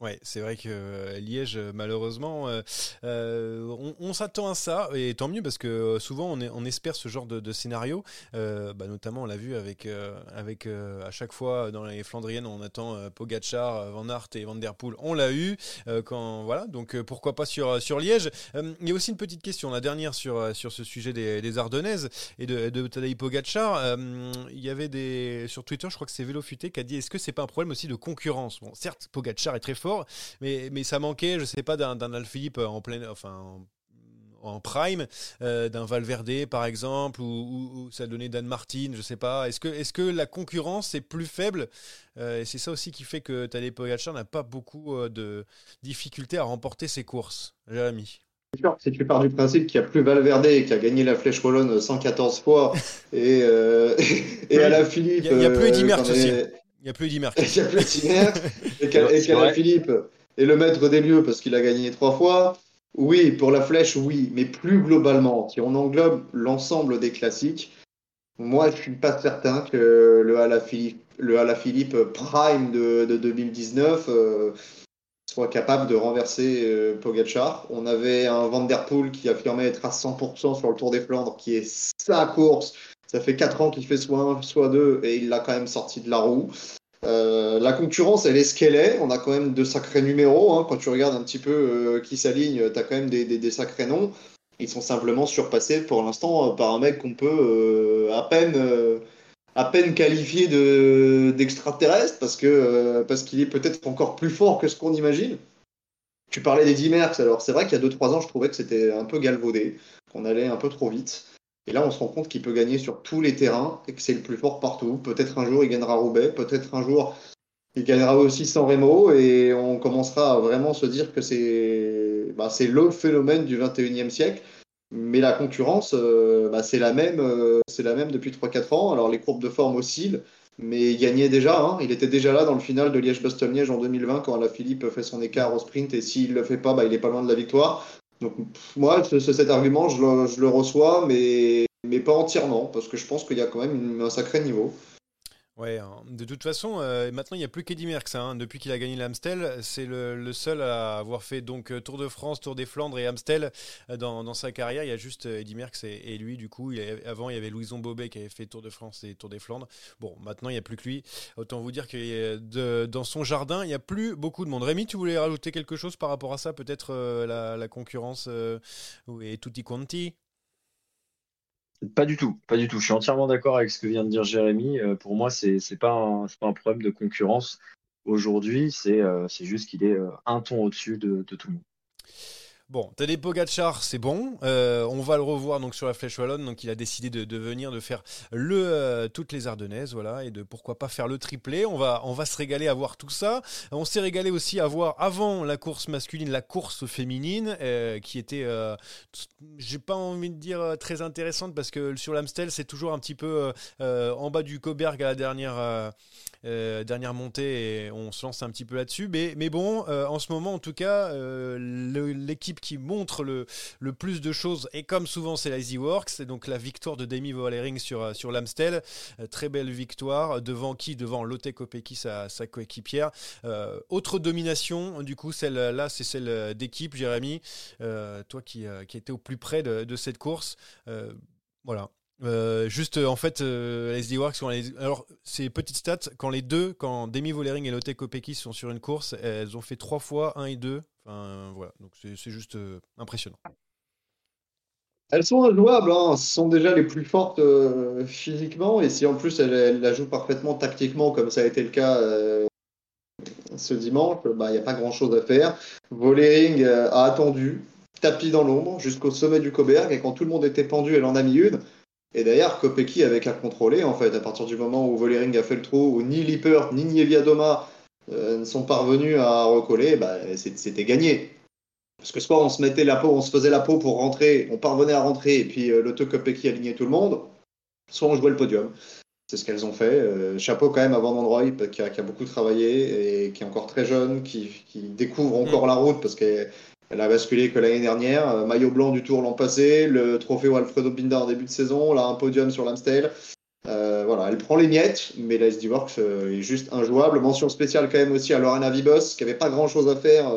Ouais, c'est vrai que euh, Liège, euh, malheureusement, euh, on, s'attend à ça, et tant mieux parce que souvent on, espère ce genre de, scénario. Bah, notamment, on l'a vu avec, avec à chaque fois dans les Flandriennes, on attend euh, Van Aert et Van der Poel. On l'a eu. quand voilà, donc pourquoi pas sur sur Liège. Il y a aussi une petite question, la dernière sur sur ce sujet des, des Ardennaises et de, de Tadej Pogacar. Il y avait des sur Twitter, je crois que c'est Vélo Futé qui a dit est-ce que c'est pas un problème aussi de concurrence? Bon, certes, Pogacar est très fort, mais, mais ça manquait, je sais pas, d'un Alphilippe en pleine, enfin. En, prime, euh, d'un Valverde par exemple, ou, ou- ou ça donnait Dan Martin, je sais pas. Est-ce que, est que la concurrence est plus faible Euh, Et c'est ça aussi qui fait que Tadej Pogacar n'a pas beaucoup euh, de difficultés à remporter ses courses. Jérémy? si tu pars du principe qu'il n'y a plus Valverde qui a gagné la Flèche Wallonne 114 fois et, (laughs) et à la Philippe. Il n'y a, plus Eddy Merckx aussi. est- Il n'y a plus Eddy Merckx. (laughs) Il n'y a plus Eddy Merckx et vrai. Philippe est le maître des lieux parce qu'il a gagné trois fois. Oui, pour la Flèche, oui, mais plus globalement, si on englobe l'ensemble des classiques, moi je suis pas certain que le Alaphilippe, le Alaphilippe Prime de, de 2019 euh, soit capable de renverser euh, Pogacar. On avait un Van Der Poel qui affirmait être à 100% sur le Tour des Flandres, qui est sa course. Ça fait 4 ans qu'il fait soit un, soit deux, et il l'a quand même sorti de la roue. Euh, la concurrence, elle est ce qu'elle est. On a quand même de sacrés numéros. hein. Quand tu regardes un petit peu euh, qui s'aligne, tu as quand même des, sacrés noms. Ils sont simplement surpassés pour l'instant euh, par un mec qu'on peut à peine, à peine qualifier de, d'extraterrestre parce que parce qu'il est peut-être encore plus fort que ce qu'on imagine. Tu parlais des Merckx, alors c'est vrai qu'il y a 2-3 ans, je trouvais que c'était un peu galvaudé, qu'on allait un peu trop vite. Et là, on se rend compte qu'il peut gagner sur tous les terrains et que c'est le plus fort partout. Peut-être un jour, il gagnera Roubaix, peut-être un jour, il gagnera aussi San Remo et on commencera à vraiment se dire que c'est bah, le phénomène du 21e siècle. Mais la concurrence, euh, bah, c'est la même, euh, la même depuis 3-4 ans. Alors les courbes de forme oscillent, mais il gagnait déjà. hein. Il était déjà là dans le final de Liège-Bastogne-Liège en 2020 quand Alaphilippe fait son écart au sprint et s'il le fait pas, bah, il est pas loin de la victoire. Donc moi, ce- ce- cet argument, je le, je le reçois, mais, pas entièrement, parce que je pense qu'il y a quand même un sacré niveau. Ouais, hein. de toute façon, euh, maintenant il n'y a plus qu'Eddy Merckx. hein. Depuis qu'il a gagné l'Amstel, c'est le, le seul à avoir fait donc euh, Tour de France, Tour des Flandres et Amstel euh, dans, sa carrière. Il y a juste Eddy Merckx et, lui. Du coup, avant il y avait Louison Bobet qui avait fait Tour de France et Tour des Flandres. Bon, maintenant il n'y a plus que lui. Autant vous dire que dans son jardin, il n'y a plus beaucoup de monde. Rémi, tu voulais rajouter quelque chose par rapport à ça Peut-être la, concurrence et tutti quanti? Pas du tout, pas du tout. Je suis entièrement d'accord avec ce que vient de dire Jérémy. Euh, pour moi, c'est c'est pas un, problème de concurrence aujourd'hui. C'est euh, juste qu'il est euh, un ton au-dessus de, de tout le monde. Bon, Tadej Pogacar, c'est bon. Euh, on va le revoir donc sur la Flèche Wallonne. Donc, il a décidé de, venir, de faire le euh, toutes les Ardennaises, voilà, et de pourquoi pas faire le triplé. On va, se régaler à voir tout ça. On s'est régalé aussi à voir avant la course masculine, la course féminine, euh, qui était, j'ai pas envie de dire très intéressante parce que sur l'Amstel, c'est toujours un petit peu en bas du Coberg à la dernière. Euh, dernière montée et on se lance un petit peu là-dessus. Mais, bon, euh, en ce moment, en tout cas, euh, l'équipe qui montre le, plus de choses, et comme souvent, c'est la Easy Works. C'est donc la victoire de Demi Vollering sur, l'Amstel. Très belle victoire. Devant qui? Devant Lotte Kopecky, sa, coéquipière. Autre domination, du coup, celle-là, c'est celle d'équipe, Jérémy. Toi qui, qui étais au plus près de, cette course. Voilà. Euh, juste euh, en fait euh, SD Works alors c'est petite stat quand les deux quand Demi Vollering et Lotte Kopecky sont sur une course elles ont fait trois fois 1 et 2 enfin voilà donc c'est juste euh, impressionnant Elles sont injouables, hein. Ce sont déjà les plus fortes euh, physiquement, et si en plus elles, elles la jouent parfaitement tactiquement, comme ça a été le cas euh, ce dimanche, bah, il n'y a pas grand-chose à faire. Vollering euh, a attendu, tapis dans l'ombre, jusqu'au sommet du Coberg, et quand tout le monde était pendu, elle en a mis une. Et d'ailleurs, Kopecky avait qu'à contrôler, en fait, à partir du moment où Vollering a fait le trou, où ni Lippert, ni Nieviadoma euh, ne sont parvenus à recoller, bah, c'était gagné. Parce que soit on se mettait la peau, on se faisait la peau pour rentrer, on parvenait à rentrer, et puis euh, Lotte Kopecky alignait tout le monde, soit on jouait le podium. C'est ce qu'elles ont fait. Euh, chapeau quand même à Van Androy, qui a, qui a beaucoup travaillé et qui est encore très jeune, qui, qui découvre encore la route parce qu'elle elle a basculé que l'année dernière. Euh, maillot blanc du Tour l'an passé, le trophée Alfredo Binda en début de saison, là un podium sur l'Amstel. Euh, voilà, elle prend les miettes, mais la SD Works euh, est juste injouable. Mention spéciale quand même aussi à Lorena Vibos, qui avait pas grand chose à faire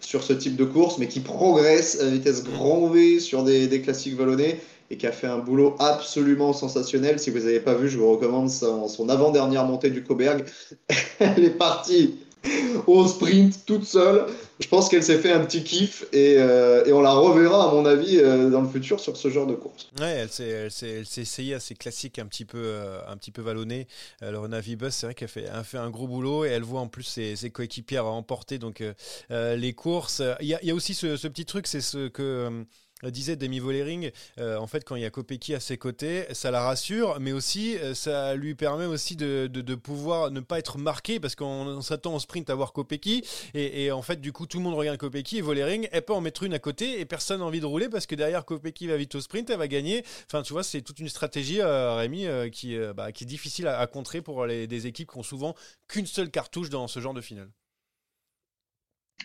sur ce type de course, mais qui progresse à vitesse grand V sur des, classiques vallonnés et qui a fait un boulot absolument sensationnel. Si vous n'avez pas vu, je vous recommande son, son avant-dernière montée du Coberg. (laughs) Elle est partie (laughs) au sprint toute seule. Je pense qu'elle s'est fait un petit kiff et, euh, et on la reverra, à mon avis, euh, dans le futur sur ce genre de course. Ouais, elle s'est, essayée à ces classiques un petit peu, euh, un petit peu vallonnés. Alors Navi Bus, c'est vrai qu'elle fait, fait un gros boulot et elle voit en plus ses, ses coéquipières remporter donc euh, euh, les courses. Il y a, aussi ce, petit truc, c'est ce que euh, disait Demi Vollering, en fait, quand il y a Kopecky à ses côtés, ça la rassure, mais aussi ça lui permet aussi de, pouvoir ne pas être marqué parce qu'on s'attend au sprint à voir Kopecky et, en fait, du coup, tout le monde regarde Kopecky et Vollering, elle peut en mettre une à côté et personne n'a envie de rouler parce que derrière Kopecky va vite au sprint, elle va gagner. Enfin, tu vois, c'est toute une stratégie, Rémi, qui, bah, qui est difficile à, contrer pour les, des équipes qui ont souvent qu'une seule cartouche dans ce genre de finale.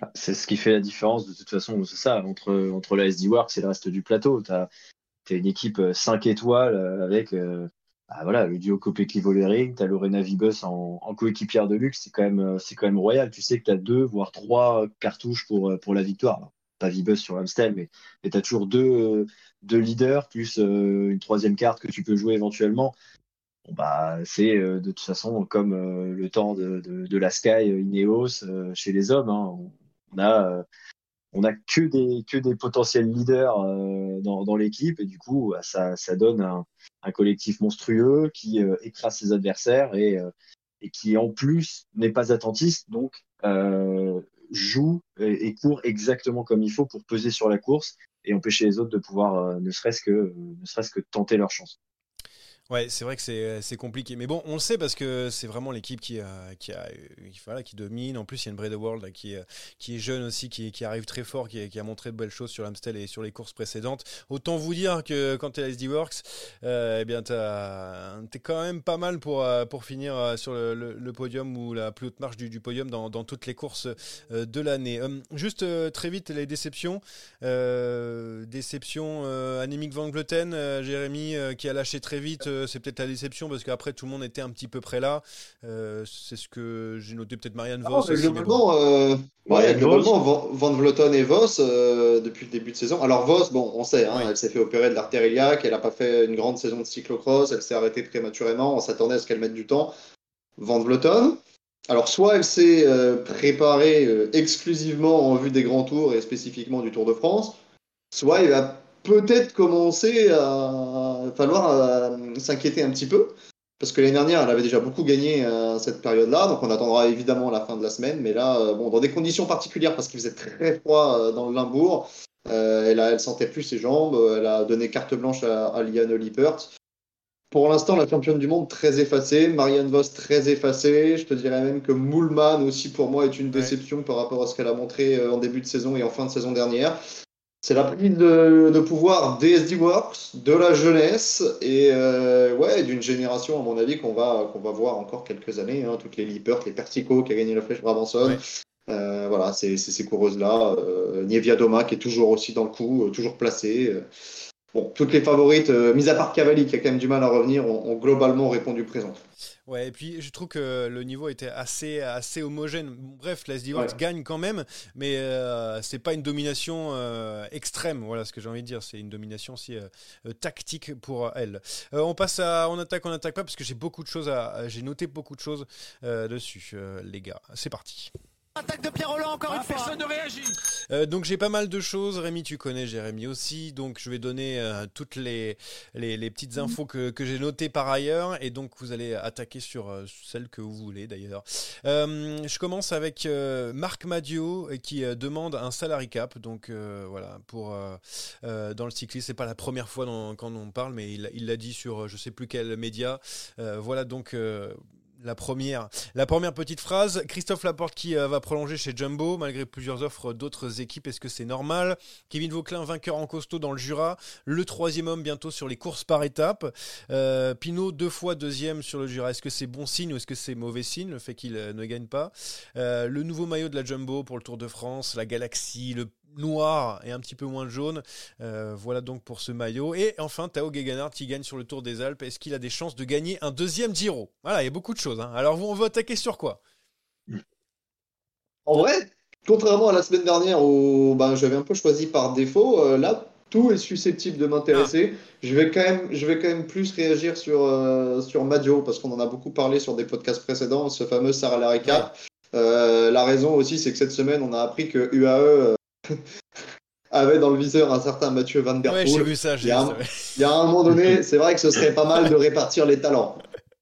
Ah, c'est ce qui fait la différence de toute façon, c'est ça, entre, entre la SD Works et le reste du plateau. Tu as, une équipe 5 euh, étoiles euh, avec euh, bah, voilà, le duo Kopecky Volering, tu as Lorena Vibus en, coéquipière de luxe, c'est quand, même, quand même royal. Tu sais que tu as deux, voire trois cartouches pour, la victoire. pas Vibus sur Amstel, mais, tu as toujours deux, deux leaders, plus une troisième carte que tu peux jouer éventuellement bah, c'est de toute façon comme le temps de, la Sky Ineos chez les hommes. Hein. On a on a que des potentiels leaders dans, dans l'équipe et du coup bah, ça, donne un, collectif monstrueux qui écrase ses adversaires et qui en plus n'est pas attentiste donc joue et, court exactement comme il faut pour peser sur la course et empêcher les autres de pouvoir ne serait-ce que tenter leur chance. Ouais, c'est vrai que c'est compliqué. Mais bon, on le sait parce que c'est vraiment l'équipe qui, qui, a, voilà, qui domine. En plus, il y a une Breda World qui, qui est jeune aussi, qui, qui arrive très fort, qui, qui, a montré de belles choses sur l'Amstel et sur les courses précédentes. Autant vous dire que quand tu es à SD Works, euh, eh tu es quand même pas mal pour, euh, pour finir euh, sur le, podium ou la plus haute marche du, du podium dans, dans, toutes les courses de l'année. juste très vite, les déceptions. déception anémique Van Gluten, Jérémy qui a lâché très vite c'est peut-être la déception parce qu'après tout le monde était un petit peu près là. Euh, c'est ce que j'ai noté peut-être Marianne ah, Vos. globalement, euh, Van, Vleuten et Vos euh, depuis le début de saison. Alors Vos, bon, on sait, hein, elle s'est fait opérer de l'artère iliaque, elle n'a pas fait une grande saison de cyclocross, elle s'est arrêtée prématurément, on s'attendait à ce qu'elle mette du temps. Van Vleuten, alors, soit elle s'est préparée exclusivement en vue des grands tours et spécifiquement du Tour de France, soit il va peut-être commencer à falloir euh, s'inquiéter un petit peu. Parce que l'année dernière, elle avait déjà beaucoup gagné à cette période-là, donc on attendra évidemment la fin de la semaine. Mais là, euh, bon, dans des conditions particulières, parce qu'il faisait très froid euh, dans le Limbourg, elle, a, elle sentait plus ses jambes, elle a donné carte blanche à, à Liane Lippert. Pour l'instant, la championne du monde très effacée, Marianne Vos très effacée. Je te dirais même que Moulman aussi pour moi est une déception par rapport à ce qu'elle a montré en début de saison et en fin de saison dernière. C'est la prise de, pouvoir des SD Works, de la jeunesse et euh, ouais, d'une génération, à mon avis, qu'on va, qu'on va voir encore quelques années. Hein, toutes les Lippert, les Persico qui a gagné la flèche Brabanson. Euh, voilà, c'est ces coureuses-là. Euh, Nievia Doma qui est toujours aussi dans le coup, toujours placée. Bon, toutes les favorites, mis à part Cavalli qui a quand même du mal à revenir, ont globalement répondu présent. Ouais, et puis je trouve que le niveau était assez, assez homogène. Bref, la SD gagne quand même, mais euh, c'est pas une domination euh, extrême. Voilà ce que j'ai envie de dire. C'est une domination aussi euh, tactique pour elle. on passe à on attaque, on attaque pas parce que j'ai beaucoup de choses à, j'ai noté beaucoup de choses dessus, les gars. C'est parti. Attaque de Pierre Roland encore ah, une fois. Personne ne réagit. Euh, donc j'ai pas mal de choses. Rémi, tu connais Jérémy aussi. Donc je vais donner euh, toutes les, les, petites infos que, que j'ai notées par ailleurs. Et donc vous allez attaquer sur euh, celles que vous voulez d'ailleurs. je commence avec Marc Madio qui demande un salary cap. Donc voilà, pour dans le cyclisme, c'est pas la première fois quand on parle, mais il l'a dit sur je sais plus quel média. voilà donc la première, la première petite phrase, Christophe Laporte qui euh, va prolonger chez Jumbo malgré plusieurs offres d'autres équipes. Est-ce que c'est normal? Kevin Vauclin, vainqueur en costaud dans le Jura, le troisième homme bientôt sur les courses par étapes. Euh, Pinot deux fois deuxième sur le Jura. Est-ce que c'est bon signe ou est-ce que c'est mauvais signe le fait qu'il euh, ne gagne pas? Le nouveau maillot de la Jumbo pour le Tour de France, la Galaxie, le noir et un petit peu moins jaune. Euh, voilà donc pour ce maillot. Et enfin, Tao Gegenhardt qui gagne sur le Tour des Alpes. Est-ce qu'il a des chances de gagner un deuxième Giro? Voilà, il y a beaucoup de choses. Hein. Alors, on veut attaquer sur quoi? En vrai, contrairement à la semaine dernière où ben, j'avais un peu choisi par défaut, euh, là, tout est susceptible de m'intéresser. Ah. Je, vais quand même, je vais quand même plus réagir sur, euh, sur Madio parce qu'on en a beaucoup parlé sur des podcasts précédents, ce fameux Sarah Lareka. la raison aussi, c'est que cette semaine, on a appris que UAE (laughs) avait dans le viseur un certain Mathieu Van Der Poel. j'ai vu ça. Il y, a un, il y a un moment donné, c'est vrai que ce serait pas mal de répartir les talents.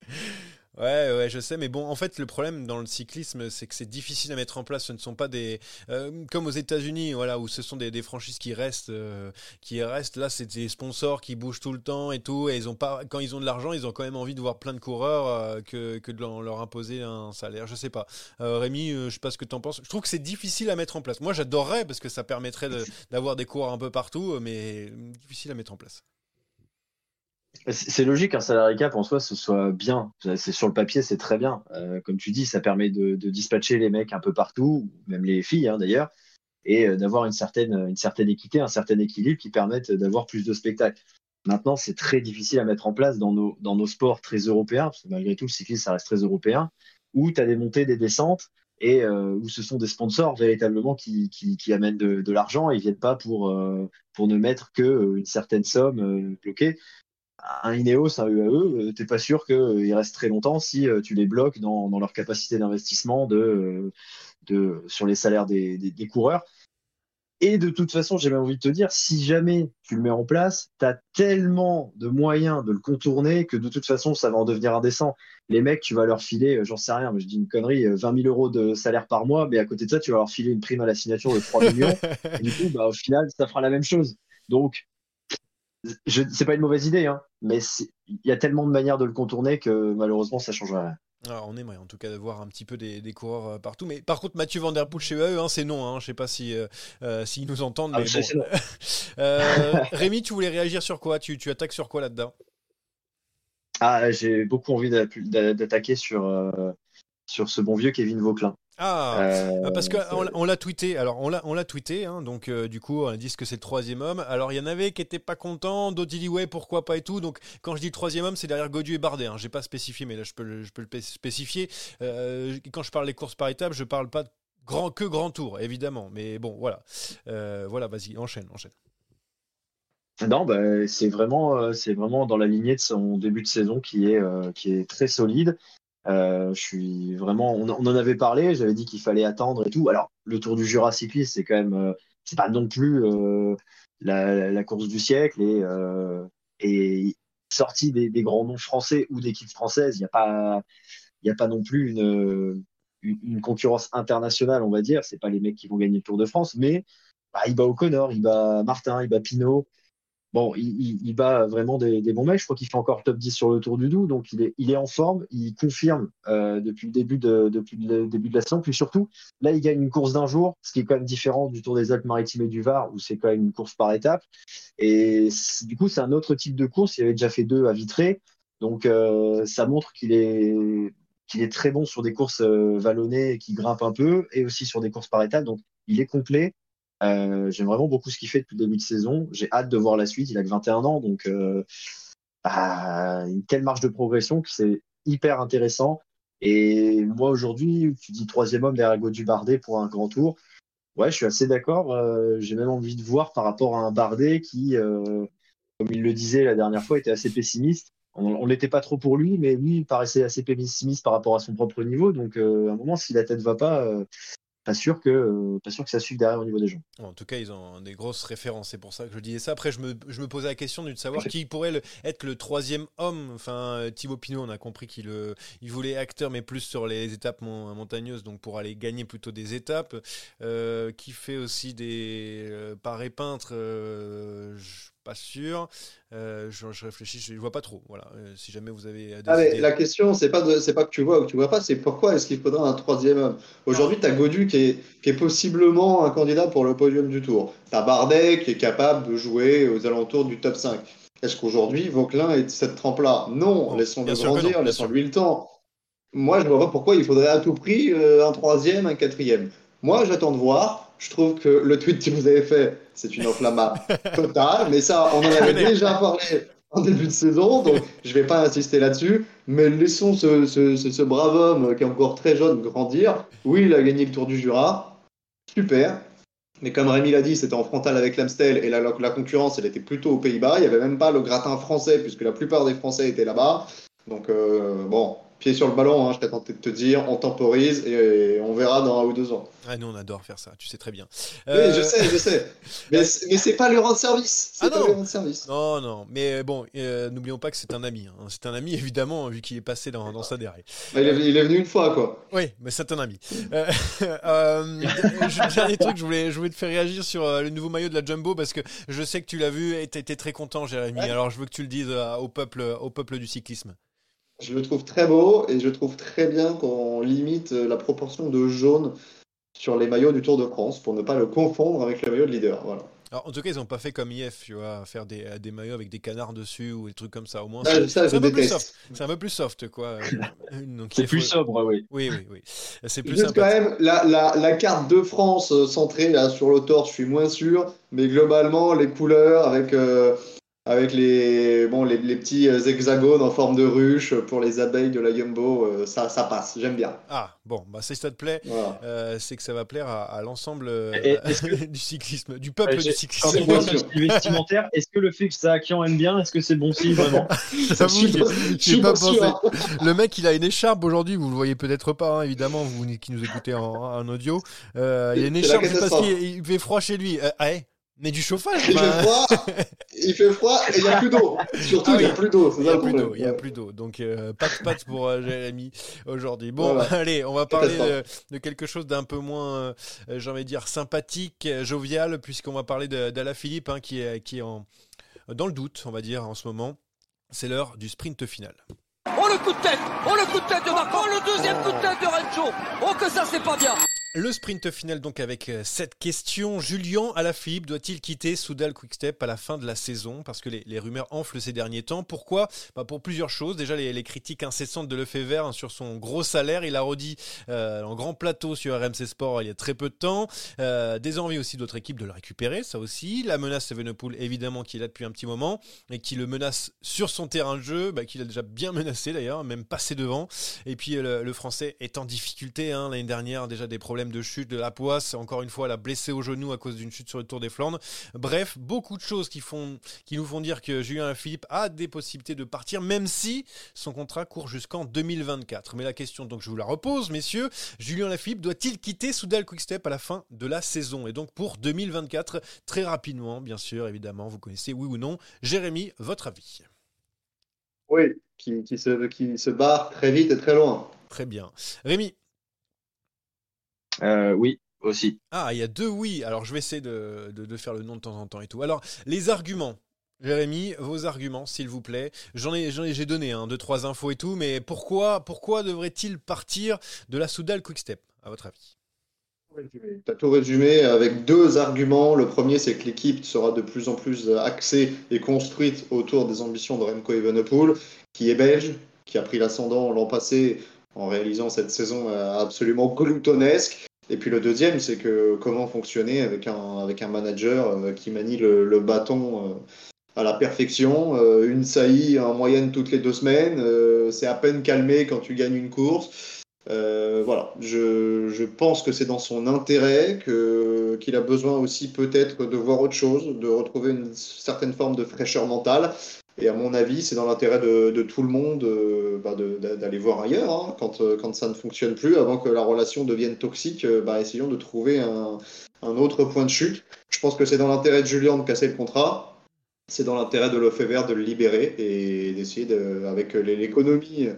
(laughs) Ouais, ouais, je sais, mais bon, en fait, le problème dans le cyclisme, c'est que c'est difficile à mettre en place. Ce ne sont pas des. Euh, comme aux États-Unis, voilà, où ce sont des, des franchises qui restent. euh, qui restent. Là, c'est des sponsors qui bougent tout le temps et tout. Et ils ont pas, quand ils ont de l'argent, ils ont quand même envie de voir plein de coureurs euh, que, que de leur, imposer un salaire. Je sais pas. Euh, Rémi, euh, je sais pas ce que tu en penses. Je trouve que c'est difficile à mettre en place. Moi, j'adorerais parce que ça permettrait de- (laughs) d'avoir des coureurs un peu partout, mais difficile à mettre en place. C'est logique, un salarié cap en soi, ce soit bien. C'est sur le papier, c'est très bien. Euh, comme tu dis, ça permet de, dispatcher les mecs un peu partout, même les filles hein, d'ailleurs, et euh, d'avoir une certaine, équité, un certain équilibre qui permettent d'avoir plus de spectacles. Maintenant, c'est très difficile à mettre en place dans nos, sports très européens, parce que malgré tout, le cyclisme, ça reste très européen, où tu as des montées, des descentes, et euh, où ce sont des sponsors véritablement qui, amènent de, l'argent et ils viennent pas pour, pour ne mettre que euh, une certaine somme bloquée un Ineos, un UAE, euh, t'es pas sûr qu'ils restent très longtemps si euh, tu les bloques dans, dans leur capacité d'investissement de, euh, de, sur les salaires des, des, des coureurs. Et de toute façon, j'ai même envie de te dire, si jamais tu le mets en place, tu as tellement de moyens de le contourner que de toute façon, ça va en devenir indécent. Les mecs, tu vas leur filer, euh, j'en sais rien, mais je dis une connerie, euh, 20 000 euros de salaire par mois, mais à côté de ça, tu vas leur filer une prime à la signature de 3 (laughs) millions. et du coup, bah, au final, ça fera la même chose. Donc, je, c'est pas une mauvaise idée, hein, mais il y a tellement de manières de le contourner que malheureusement, ça changerait rien. Alors, on aimerait en tout cas de voir un petit peu des, des coureurs euh, partout. Mais par contre, Mathieu Van Der Poel chez UAE, hein, c'est non. Hein, je sais pas si euh, euh, s'ils nous entendent. Ah, mais bon. (laughs) Euh, (laughs) Rémi, tu voulais réagir sur quoi? Tu, tu attaques sur quoi là-dedans? Ah, j'ai beaucoup envie d'a- d'a- d'attaquer sur, euh, sur ce bon vieux Kevin Vauclin. Ah, Euh, parce qu'on on l'a tweeté. Alors, on l'a, on l'a tweeté. hein, donc, euh, du coup, on a dit que c'est le troisième homme. Alors, il y en avait qui étaient pas contents. D'autres, ils disent ouais, pourquoi pas et tout. Donc, quand je dis le troisième homme, c'est derrière Godu et Bardet. Hein. J'ai pas spécifié, mais là, je peux le, je peux le pé- spécifier. Euh, quand je parle des courses par étapes, je parle pas de grand, que grand tour, évidemment. Mais bon, voilà. Voilà, vas-y, enchaîne, enchaîne. Non, bah, c'est vraiment, c'est vraiment dans la lignée de son début de saison qui est, qui est très solide. Euh, je suis vraiment, on, en avait parlé, j'avais dit qu'il fallait attendre et tout. Alors, le Tour du Jura cycliste, c'est quand même, euh, c'est pas non plus euh, la, course du siècle et, sorti des, grands noms français ou d'équipes françaises, il n'y a pas, il a pas non plus une concurrence internationale, on va dire. C'est pas les mecs qui vont gagner le Tour de France, mais bah, il bat O'Connor, il bat Martin, il bat Pinot. Bon, il, il, il bat vraiment des, des bons mecs. Je crois qu'il fait encore top 10 sur le Tour du Doubs, donc il est, il est en forme. Il confirme euh, depuis le début de depuis le début de la saison. Puis surtout, là, il gagne une course d'un jour, ce qui est quand même différent du Tour des Alpes-Maritimes et du Var, où c'est quand même une course par étape. Et du coup, c'est un autre type de course. Il avait déjà fait deux à Vitré, donc euh, ça montre qu'il est qu'il est très bon sur des courses euh, vallonnées qui grimpent un peu, et aussi sur des courses par étapes. Donc, il est complet. Euh, J'aime vraiment beaucoup ce qu'il fait depuis le début de saison. J'ai hâte de voir la suite. Il a que 21 ans, donc euh, bah, une telle marge de progression que c'est hyper intéressant. Et moi aujourd'hui, tu dis troisième homme derrière Godu Bardet pour un grand tour. Ouais, je suis assez d'accord. Euh, J'ai même envie de voir par rapport à un Bardet qui, comme il le disait la dernière fois, était assez pessimiste. On l'était pas trop pour lui, mais lui, il paraissait assez pessimiste par rapport à son propre niveau. Donc, à un moment, si la tête va pas, pas sûr que, euh, pas sûr que ça suive derrière au niveau des gens. En tout cas, ils ont des grosses références, c'est pour ça que je disais ça. Après, je me, je me posais la question de savoir qui pourrait le- être le troisième homme. Enfin, euh, Thibaut Pinot, on a compris qu'il euh, il voulait acteur, mais plus sur les étapes mon- montagneuses, donc pour aller gagner plutôt des étapes. Euh, qui fait aussi des euh, parés peintres, je suis pas sûr. Euh, je, je réfléchis, je, je vois pas trop. Voilà. Euh, si jamais vous avez des Ah, mais la question, c'est pas, c'est pas que tu vois ou que tu vois pas, c'est pourquoi est-ce qu'il faudra un troisième homme? Aujourd'hui, tu as Godu qui est, qui est possiblement un candidat pour le podium du tour. Tu as Bardet qui est capable de jouer aux alentours du top 5. Est-ce qu'aujourd'hui, Vauclin est de cette trempe-là? Non, Non, laissons-le grandir, laissons-lui le temps. Moi, je vois pas pourquoi il faudrait à tout prix euh, un troisième, un quatrième. Moi, j'attends de voir. Je trouve que le tweet que vous avez fait, c'est une enflammade (laughs) totale, mais ça, on en avait déjà parlé en début de saison, donc je vais pas insister là-dessus. Mais laissons ce, ce, ce, ce brave homme qui est encore très jeune grandir. Oui, il a gagné le Tour du Jura, super. Mais comme Rémi l'a dit, c'était en frontal avec l'Amstel et la, la concurrence, elle était plutôt aux Pays-Bas. Il n'y avait même pas le gratin français, puisque la plupart des Français étaient là-bas. Donc, euh, bon, pied sur le ballon, hein, je serais tenté de te dire, on temporise et, on verra dans un ou deux ans. Ah, nous, on adore faire ça, tu sais très bien. Oui, je sais, je sais. (laughs) Mais, mais c'est pas le rendre service. Ah pas non. rendre service. Non, non, mais bon, euh, n'oublions pas que c'est un ami. hein. C'est un ami, évidemment, vu qu'il est passé dans, dans sa derrière. Bah, il, est, il est venu une fois, quoi. Oui, mais c'est un ami. Euh, (laughs) euh, je- dernier truc, je voulais, je voulais te faire réagir sur euh, le nouveau maillot de la Jumbo parce que je sais que tu l'as vu et tu étais très content, Jérémy. Ouais. Alors je veux que tu le dises euh, au peuple, au peuple du cyclisme. Je le trouve très beau et je trouve très bien qu'on limite la proportion de jaune sur les maillots du Tour de France pour ne pas le confondre avec le maillot de leader. Voilà. Alors en tout cas, ils n'ont pas fait comme IF, tu vois, faire des, des maillots avec des canards dessus ou des trucs comme ça. Au moins, Ah, c'est un peu plus soft. C'est un peu plus soft, quoi. (laughs) Donc, C'est plus faut- sobre, oui. Oui, oui, oui. C'est plus Juste quand même, la, la, la carte de France euh, centrée là, sur le torse, je suis moins sûr, mais globalement, les couleurs avec, euh, avec les, bon, les, les petits euh, hexagones en forme de ruche pour les abeilles de la Jumbo, euh, ça, ça passe, j'aime bien. Ah, bon, bah, si ça te plaît, Voilà. euh, c'est que ça va plaire à, à l'ensemble euh, (laughs) du cyclisme, du peuple Ouais, du Quand cyclisme. on vestimentaire, est-ce que le fait que Saakian aime bien, est-ce que c'est bon signe vraiment (laughs) J'avoue, Je pas- je j'ai suis pas pensé. Le mec, il a une écharpe aujourd'hui. Vous le voyez peut-être pas, hein, évidemment, vous qui nous écoutez en, en audio. Euh, il a une écharpe c'est parce qu'il il fait froid chez lui. Euh, ah, eh, mais du chauffage. Il bah, fait froid, (laughs) il fait froid et il n'y a plus d'eau. Surtout, Ah il n'y a plus d'eau, Il n'y a a plus d'eau. Donc, euh, pas de patte pour euh, Jérémy aujourd'hui. Bon, Voilà. (laughs) allez, on va parler de, quelque chose d'un peu moins, euh, j'ai envie de dire, sympathique, euh, jovial, puisqu'on va parler d'Ala Philippe, hein, qui est, qui est en, dans le doute, on va dire, en ce moment. C'est l'heure du sprint final. Oh le coup de tête Oh le coup de tête de Marco Oh le deuxième coup de tête de Rencho Oh que ça c'est pas bien Le sprint final donc avec euh, cette question. Julien Alaphilippe doit-il quitter Soudal Quickstep à la fin de la saison? Parce que les, rumeurs enflent ces derniers temps. Pourquoi? Bah Pour plusieurs choses. Déjà les, critiques incessantes de Lefebvre hein, sur son gros salaire. Il a redit euh, en grand plateau sur RMC Sport il y a très peu de temps. Euh, des envies aussi d'autres équipes de le récupérer, ça aussi. La menace Evenepoel évidemment qui est là depuis un petit moment et qui le menace sur son terrain de jeu, bah, qu'il a déjà bien menacé d'ailleurs, même passé devant. Et puis euh, le, le français est en difficulté hein, l'année dernière, déjà des problèmes de chute, de la poisse, encore une fois la blessé au genou à cause d'une chute sur le Tour des Flandres. Bref, beaucoup de choses qui, font, qui nous font dire que Julien Philippe a des possibilités de partir, même si son contrat court jusqu'en 2024. Mais la question, donc je vous la repose, messieurs, Julien Lafilippe doit-il quitter Soudal Quickstep à la fin de la saison? Et donc pour 2024, très rapidement, bien sûr, évidemment, vous connaissez oui ou non. Jérémy, votre avis Oui, qui, qui, se, qui se barre très vite et très loin. Très bien. Rémi Euh, Oui, aussi. Ah, il y a deux oui. Alors, je vais essayer de, de- de faire le nom de temps en temps et tout. Alors, les arguments. Jérémy, vos arguments, s'il vous plaît. J'en ai, j'en ai, j'ai donné hein, deux, trois infos et tout, mais pourquoi, pourquoi devrait-il partir de la Soudal Quickstep, à votre avis? Tu as tout résumé avec deux arguments. Le premier, c'est que l'équipe sera de plus en plus axée et construite autour des ambitions de Remco Evenepoel, qui est belge, qui a pris l'ascendant l'an passé en réalisant cette saison euh, absolument gloutonesque. Et puis le deuxième, c'est que comment fonctionner avec un, avec un manager euh, qui manie le, le bâton euh, à la perfection. Une saillie en moyenne toutes les deux semaines. C'est à peine calmé quand tu gagnes une course. Euh, voilà, je, je pense que c'est dans son intérêt que qu'il a besoin aussi peut-être de voir autre chose, de retrouver une certaine forme de fraîcheur mentale. Et à mon avis, c'est dans l'intérêt de, tout le monde euh, bah, d'aller voir ailleurs hein, quand, euh, quand ça ne fonctionne plus, avant que la relation devienne toxique. euh, bah, essayons de trouver un, autre point de chute. Je pense que c'est dans l'intérêt de Julien de casser le contrat. C'est dans l'intérêt de Lefebvre de le libérer et d'essayer, de, avec l'économie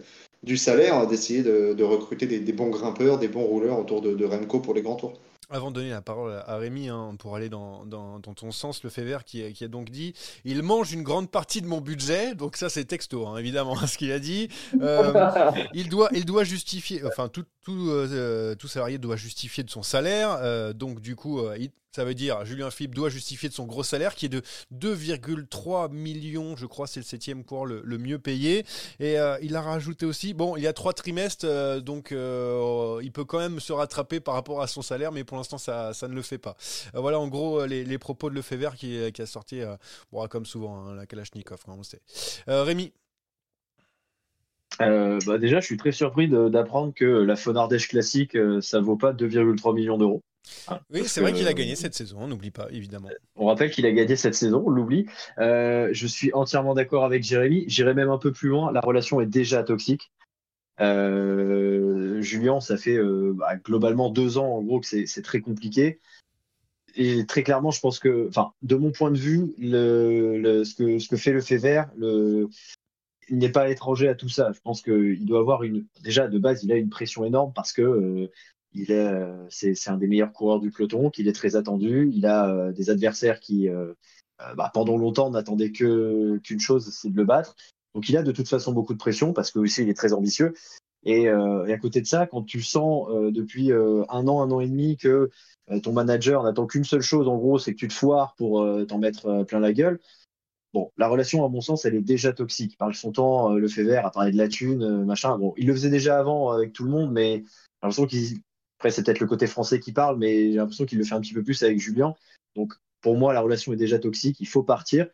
du salaire, d'essayer de, recruter des, des bons grimpeurs, des bons rouleurs autour de, de Remco pour les grands tours. Avant de donner la parole à Rémi, hein, pour aller dans, dans, ton sens, le fait vert qui, a- donc dit Il mange une grande partie de mon budget. Donc, ça, c'est texto, hein, évidemment, (laughs) ce qu'il a dit. Euh, il, doit, il doit justifier, enfin, tout, tout, euh, tout salarié doit justifier de son salaire. Euh, donc, du coup, euh, il- ça veut dire Julien Philippe doit justifier de son gros salaire qui est de 2,3 millions, je crois, c'est le septième coureur le, mieux payé. Et euh, il a rajouté aussi, bon, il y a trois trimestres, euh, donc euh, il peut quand même se rattraper par rapport à son salaire, mais pour l'instant, ça, ne le fait pas. Voilà, en gros, les, propos de Lefebvre qui, qui a sorti, bon, comme souvent, hein, la Kalachnikov, hein, on sait. Rémi bah déjà, je suis très surpris d'apprendre que la Fonardèche classique, ça vaut pas 2,3 millions d'euros. Hein, Oui, c'est vrai qu'il a gagné cette saison, on n'oublie pas, évidemment. On rappelle qu'il a gagné cette saison, on l'oublie. Euh, je suis entièrement d'accord avec Jérémy. J'irai même un peu plus loin. La relation est déjà toxique. Julien, ça fait bah, globalement deux ans en gros que c'est très compliqué. Et très clairement, je pense que, enfin, de mon point de vue, le, ce, que, ce que fait le fait vert, le, il n'est pas étranger à tout ça. Je pense qu'il doit avoir une. Déjà, de base, il a une pression énorme parce que il est, c'est, un des meilleurs coureurs du peloton, qu'il est très attendu. Il a des adversaires qui, bah, pendant longtemps, n'attendaient que, qu'une chose, c'est de le battre. Donc, il a de toute façon beaucoup de pression parce que aussi, il est très ambitieux. Et, à côté de ça, quand tu sens depuis un an, un an et demi que ton manager n'attend qu'une seule chose, en gros, c'est que tu te foires pour t'en mettre plein la gueule. Bon, la relation, à mon sens, elle est déjà toxique. Par son temps, le fait vert, à parler de la thune, machin. Bon, il le faisait déjà avant avec tout le monde, mais j'ai l'impression qu'il après, c'est peut-être le côté français qui parle, mais j'ai l'impression qu'il le fait un petit peu plus avec Julien. Donc, pour moi, la relation est déjà toxique. Il faut partir.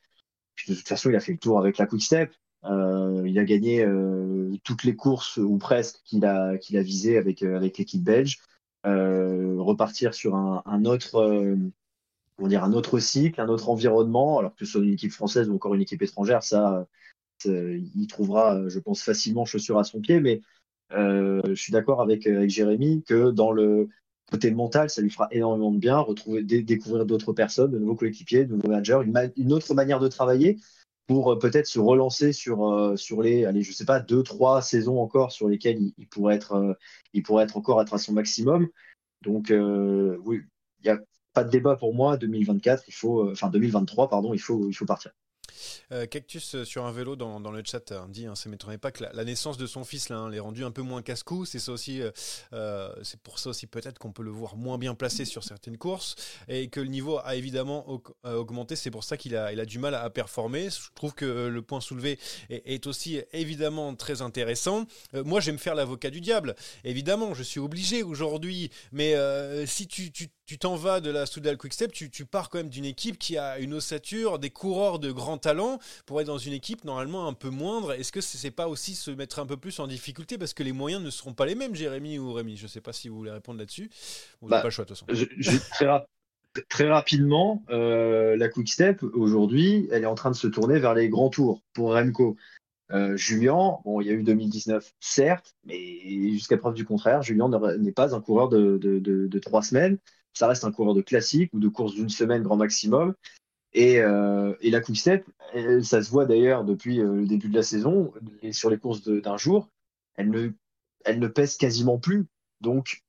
de toute façon, il a fait le tour avec la Quick Step. Euh, il a gagné euh, toutes les courses ou presque qu'il a, qu'il visées avec, euh, avec l'équipe belge. repartir sur un autre cycle, un autre environnement, alors que ce soit une équipe française ou encore une équipe étrangère, ça, il trouvera, je pense, facilement chaussure à son pied. Mais euh, je suis d'accord avec, euh, avec Jérémy que dans le côté mental, ça lui fera énormément de bien, retrouver, découvrir d'autres personnes, de nouveaux coéquipiers, de nouveaux managers, une, autre manière de travailler pour euh, peut-être se relancer sur, sur les, allez, je sais pas, deux, trois saisons encore sur lesquelles il, pourrait, être, il pourrait être encore être à son maximum. Donc, oui, il n'y a pas de débat pour moi. 2024, il faut, enfin 2023, pardon, il faut, il faut partir. Euh, Cactus euh, sur un vélo dans, le chat euh, dit, hein, ça m'étonnerait pas que la, naissance de son fils hein, l'ait rendu un peu moins casse-cou. C'est ça aussi, c'est pour ça aussi peut-être qu'on peut le voir moins bien placé sur certaines courses et que le niveau a évidemment augmenté. C'est pour ça qu'il a, il a du mal à performer. Je trouve que le point soulevé est, aussi évidemment très intéressant. moi, je vais me faire l'avocat du diable. Évidemment, je suis obligé aujourd'hui, mais si tu, tu t'en vas de la Soudal Quickstep, tu, tu pars quand même d'une équipe qui a une ossature, des coureurs de grand talent, pour être dans une équipe normalement un peu moindre. Est-ce que c'est pas aussi se mettre un peu plus en difficulté parce que les moyens ne seront pas les mêmes, Jérémy ou Rémi? Je ne sais pas si vous voulez répondre là-dessus. Vous bah, pas le choix de toute façon. très, rapidement, euh, la Quickstep aujourd'hui, elle est en train de se tourner vers les grands tours pour Remco. Euh, Julien, bon, il y a eu 2019, certes, mais jusqu'à preuve du contraire, Julien n'est pas un coureur de, de, de trois semaines ça reste un coureur de classique ou de course d'une semaine grand maximum. Et, euh, la Quickstep, ça se voit d'ailleurs depuis euh, le début de la saison, et sur les courses d'un jour, elle ne, pèse quasiment plus. Donc,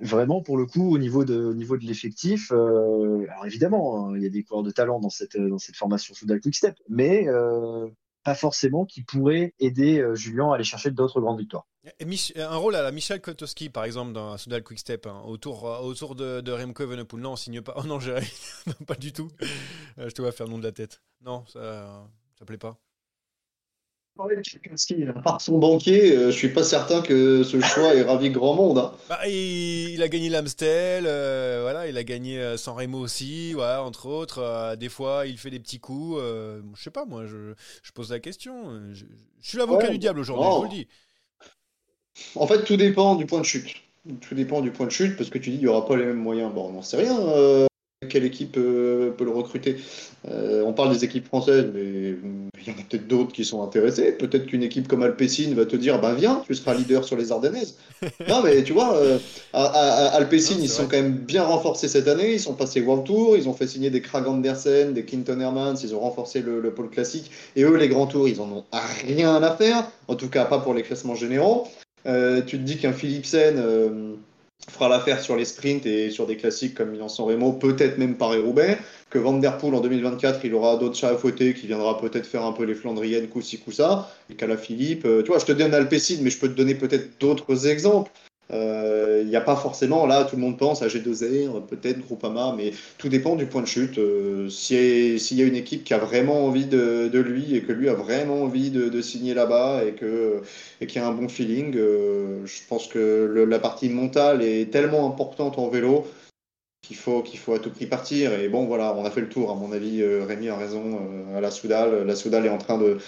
vraiment, pour le coup, au niveau de, de l'effectif, euh, alors évidemment, hein, il y a des coureurs de talent dans cette, dans cette formation Soudal Quickstep, mais pas forcément qui pourrait aider Julien à aller chercher d'autres grandes victoires un rôle à la Michel Kotowski, par exemple, dans Soudal Quickstep, hein, autour, euh, autour de, de Remco Evenepoel. Non, on signe pas. Oh non, Jérémy, (laughs) pas du tout. Euh, je te vois faire le nom de la tête. Non, ça, ça plaît pas. Par son banquier, euh, je suis pas certain que ce choix ait ravi grand monde. Hein. Bah, il, a gagné l'Amstel, voilà, il a gagné San Remo aussi, voilà, entre autres. des fois, il fait des petits coups. je sais pas, moi, je, je, pose la question. Je, suis l'avocat du diable aujourd'hui, je vous le dis. En fait, tout dépend du point de chute. Tout dépend du point de chute, parce que tu dis qu'il n'y aura pas les mêmes moyens. Bon, on n'en sait rien. Euh, quelle équipe euh, peut le recruter euh, On parle des équipes françaises, mais il y en a peut-être d'autres qui sont intéressés. Peut-être qu'une équipe comme Alpecin va te dire bah viens, tu seras leader sur les Ardennaises. (laughs) non, mais tu vois, à, Alpecin, ils sont quand même bien renforcés cette année. Ils sont passés World Tour, ils ont fait signer des Krag Andersen, des Quinton Hermans, ils ont renforcé le, le pôle classique. Et eux, les grands tours, ils en ont rien à faire. En tout cas, pas pour les classements généraux. Euh, tu te dis qu'un Philipsen euh, fera l'affaire sur les sprints et sur des classiques comme Milan-San Remo, peut-être même Paris-Roubaix, que Van en 2024, il aura d'autres chats à fouetter qui viendra peut-être faire un peu les Flandriennes, coup-ci, coup-ça, et qu'à la Philippe, euh, tu vois, je te donne Alpecin, mais je peux te donner peut-être d'autres exemples. Il euh, n'y a pas forcément, là, tout le monde pense à G2R, peut-être Groupama, mais tout dépend du point de chute. Euh, s'il y a une équipe qui a vraiment envie de, lui et que lui a vraiment envie de, signer là-bas et qu'il et y a un bon feeling, euh, je pense que la partie mentale est tellement importante en vélo qu'il faut, qu'il faut à tout prix partir. Et bon, voilà, on a fait le tour, à mon avis. Rémi a raison à la Soudal. La Soudal est en train de,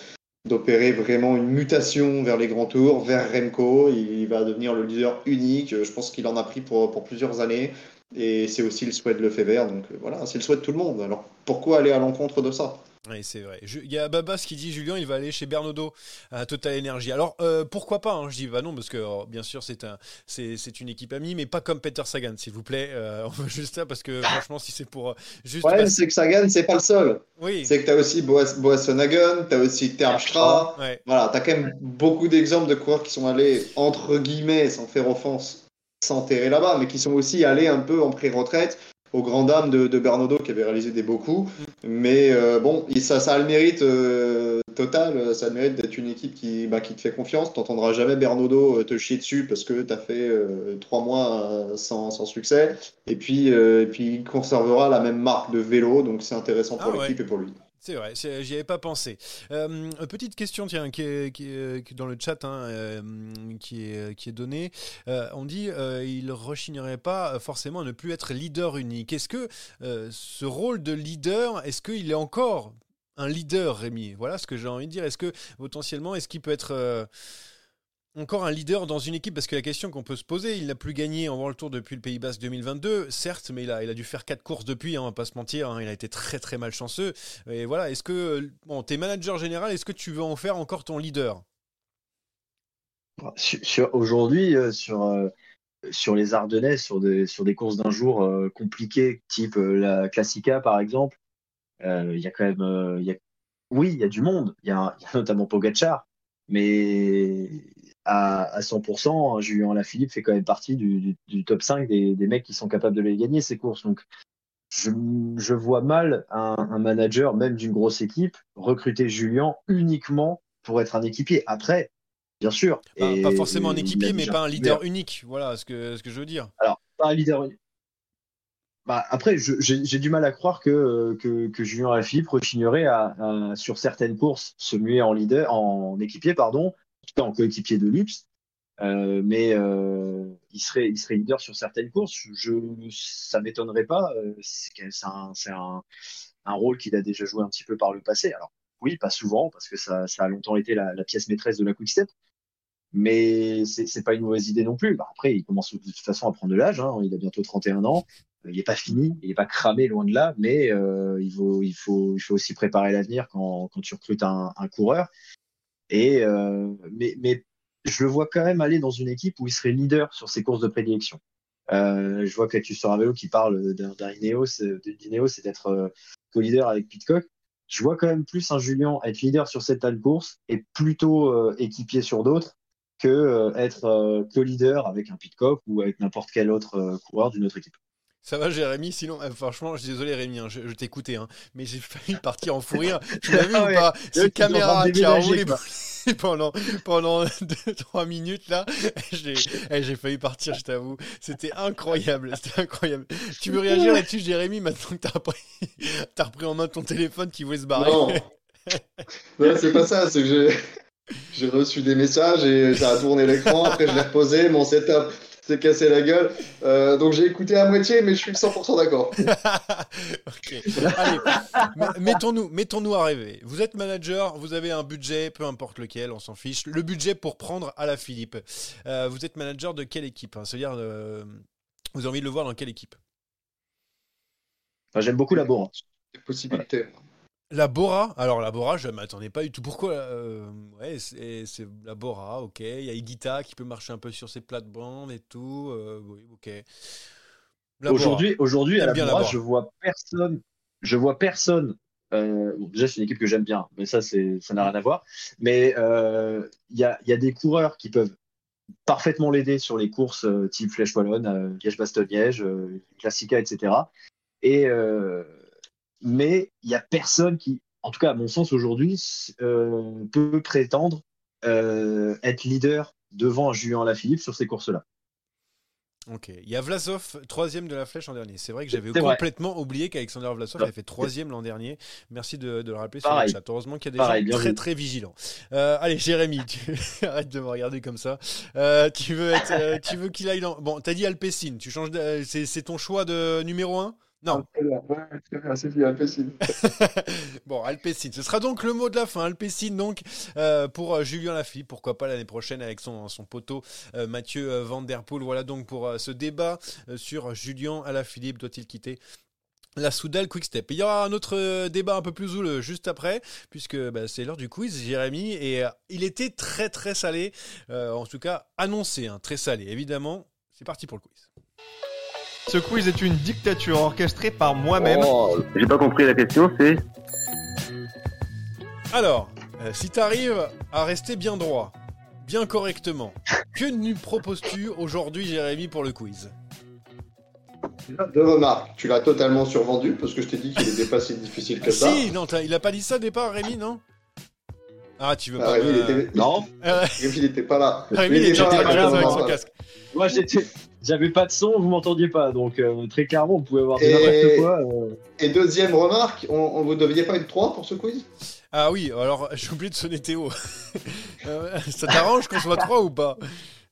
d'opérer vraiment une mutation vers les grands tours, vers Remco. Il va devenir le leader unique. Je pense qu'il en a pris pour, pour plusieurs années. Et c'est aussi le souhait de Lefebvre, donc euh, voilà, c'est le souhait de tout le monde. Alors pourquoi aller à l'encontre de ça? Oui, c'est vrai. Il y a Babas qui dit Julien, il va aller chez Bernodo à Total Energy. Alors euh, pourquoi pas hein, Je dis bah non parce que oh, bien sûr c'est un, c'est, une équipe amie, mais pas comme Peter Sagan, s'il vous plaît. Euh, (laughs) on veut juste ça parce que franchement, si c'est pour euh, juste. Ouais, c'est que Sagan, c'est pas le seul. Oui. C'est que t'as aussi Boas, Boassonagon, t'as aussi Terpstra. Ouais. Voilà, t'as quand même beaucoup d'exemples de coureurs qui sont allés entre guillemets, sans faire offense, s'enterrer là-bas, mais qui sont aussi allés un peu en pré-retraite aux grandes dames de, de Bernardo qui avait réalisé des beaux coups. Mais euh, bon, ça, ça a le mérite euh, total, ça a le mérite d'être une équipe qui, bah, qui te fait confiance. Tu n'entendras jamais Bernardo euh, te chier dessus parce que tu as fait trois mois sans, sans, succès. Et puis, et puis, il conservera la même marque de vélo, donc c'est intéressant pour ah l'équipe et pour lui. C'est vrai, j'y avais pas pensé. Euh, petite question, tiens, qui est, est, dans le chat, hein, euh, qui, est, qui est donnée. Euh, on dit euh, il rechignerait pas forcément à ne plus être leader unique. Est-ce que ce rôle de leader, est-ce qu'il est encore un leader, Rémi? Voilà ce que j'ai envie de dire. Est-ce que potentiellement, est-ce qu'il peut être encore un leader dans une équipe Parce que la question qu'on peut se poser, il n'a plus gagné en World Tour depuis le Pays Basque 2022, certes, mais il a, il a dû faire quatre courses depuis, hein, on va pas se mentir, hein, il a été très très malchanceux. Et voilà, est-ce que, bon, t'es manager général, est-ce que tu veux en faire encore ton leader? Sur, Aujourd'hui, euh, sur, euh, sur les Ardennais, sur des, sur des courses d'un jour euh, compliquées, type la Classica par exemple, il y a quand même. y a... Oui, il y a du monde, il y a, (laughs) notamment Pogachar, mais à, 100%, Julien Lafilippe fait quand même partie du, top 5 des, mecs qui sont capables de les gagner, ces courses. Donc, je, vois mal un, manager, même d'une grosse équipe, recruter Julien uniquement pour être un équipier. Après, bien sûr. pas forcément un équipier, mais pas un leader unique. Voilà ce que, ce que je veux dire. Alors, pas un leader unique. Bah, après, j'ai du mal à croire que, que, que Julien Alaphilippe rechignerait à, sur certaines courses se muer en leader, en équipier, pardon, en coéquipier de luxe. Euh, mais euh, il, serait, leader sur certaines courses. Je, ça m'étonnerait pas. Euh, c'est un, rôle qu'il a déjà joué un petit peu par le passé. Alors oui, pas souvent parce que ça, a longtemps été la, pièce maîtresse de la Quick Step. Mais c'est pas une mauvaise idée non plus. Bah, après, il commence de toute façon à prendre de l'âge. Hein. Il a bientôt 31 ans. Il n'est pas fini, il n'est pas cramé loin de là, mais il, faut, aussi préparer l'avenir quand, tu recrutes un coureur. Et, euh, mais, je le vois quand même aller dans une équipe où il serait leader sur ses courses de prédilection. Euh, je vois que sors un vélo qui parle d'un Ineos, d'Ineos, c'est d'être euh, co-leader avec Pitcock. Je vois quand même plus un Julien être leader sur cette de course et plutôt euh, équipier sur d'autres que euh, être co-leader avec un Pitcock ou avec n'importe quel autre coureur d'une autre équipe. Ça va, Jérémy Sinon, euh, franchement, je suis désolé, Rémi, hein, je, t'écoutais, hein, mais j'ai failli partir en fou rire. Tu l'as vu ou pas Cette caméra qui a roulé (laughs) pendant, pendant (laughs) 2-3 minutes, là, (laughs) eh, j'ai failli partir, je t'avoue. C'était incroyable, c'était incroyable. Tu veux réagir là-dessus, Jérémy, maintenant que t'as repris, as repris en main ton téléphone qui voulait se barrer? Non, non c'est pas ça, c'est que j'ai. J'ai reçu des messages et ça a tourné l'écran. Après, je l'ai reposé. Mon setup, s'est cassé la gueule. Euh, donc j'ai écouté à moitié, mais je suis 100% d'accord. (laughs) Allez, mettons-nous, mettons-nous à rêver. Vous êtes manager, vous avez un budget, peu importe lequel, on s'en fiche. Le budget pour prendre à la Philippe. Euh, vous êtes manager de quelle équipe hein? C'est-à-dire, euh, vous avez envie de le voir dans quelle équipe? J'aime beaucoup la Bora. Possibilité. La Bora, alors la Bora, je ne m'attendais pas du tout. Pourquoi euh, Ouais, c'est la Bora, ok. Il y a Igita qui peut marcher un peu sur ses plates-bandes et tout. Euh, oui, ok. Aujourd'hui, aujourd'hui à la Bora, je vois personne. Je vois personne. Euh, déjà, c'est une équipe que j'aime bien, mais ça, ça n'a rien à voir. Mais il y a, y, a, des coureurs qui peuvent parfaitement l'aider sur les courses type Flèche Wallonne, Liège-Bastogne-Liège, Classica, etc. Et mais il n'y a personne qui, en tout cas à mon sens aujourd'hui, euh, peut prétendre euh, être leader devant Julien Lafilippe sur ces courses-là. Ok. Il y a Vlasov, troisième de la flèche l'an dernier. C'est vrai que j'avais complètement oublié qu'Alexander Vlasov avait fait troisième l'an dernier. Merci de, le rappeler sur le chat. Heureusement qu'il y a des gens très très vigilants. Euh, allez, Jérémy, (laughs) arrête de me regarder comme ça. tu veux être, tu veux qu'il aille dans. Bon, t'as dit Alpecin. Tu changes. C'est ton choix de numéro 1 Non. (laughs) Bon, Alpecin. Ce sera donc le mot de la fin. Alpecin, donc, euh, pour euh, Julien Lafilippe. Pourquoi pas l'année prochaine avec son, son poteau euh, Mathieu Van Der Poel. Voilà donc pour euh, ce débat sur Julien Alaphilippe. Doit-il quitter la Soudal Quick Step? Il y aura un autre débat un peu plus zoule juste après, puisque bah, c'est l'heure du quiz, Jérémy, et il était très très salé, en tout cas annoncé, hein, très salé, évidemment. C'est parti pour le quiz. Ce quiz est une dictature orchestrée par moi-même. Oh, j'ai pas compris la question, c'est. Alors, euh, si tu arrives à rester bien droit, bien correctement, (laughs) que nous proposes-tu aujourd'hui, Jérémy, pour le quiz? Deux remarques. Tu l'as totalement survendu parce que je t'ai dit qu'il était pas si difficile que ça. (laughs) Si, non, il a pas dit ça au départ, Rémi, non? Ah, tu veux Ah, pas Rémi, me- il était... Non, Euh, Rémi, il était pas là. Rémi, il était pas là, avec son casque. moi j'étais, j'avais pas de son, vous m'entendiez pas, donc euh, très clairement, on pouvait avoir Et- n'importe quoi. euh. Et deuxième remarque, on, on vous deviez pas être trois pour ce quiz? Ah oui, alors (laughs) j'ai oublié de sonner Théo. (laughs) Euh, ça t'arrange qu'on soit trois ou pas?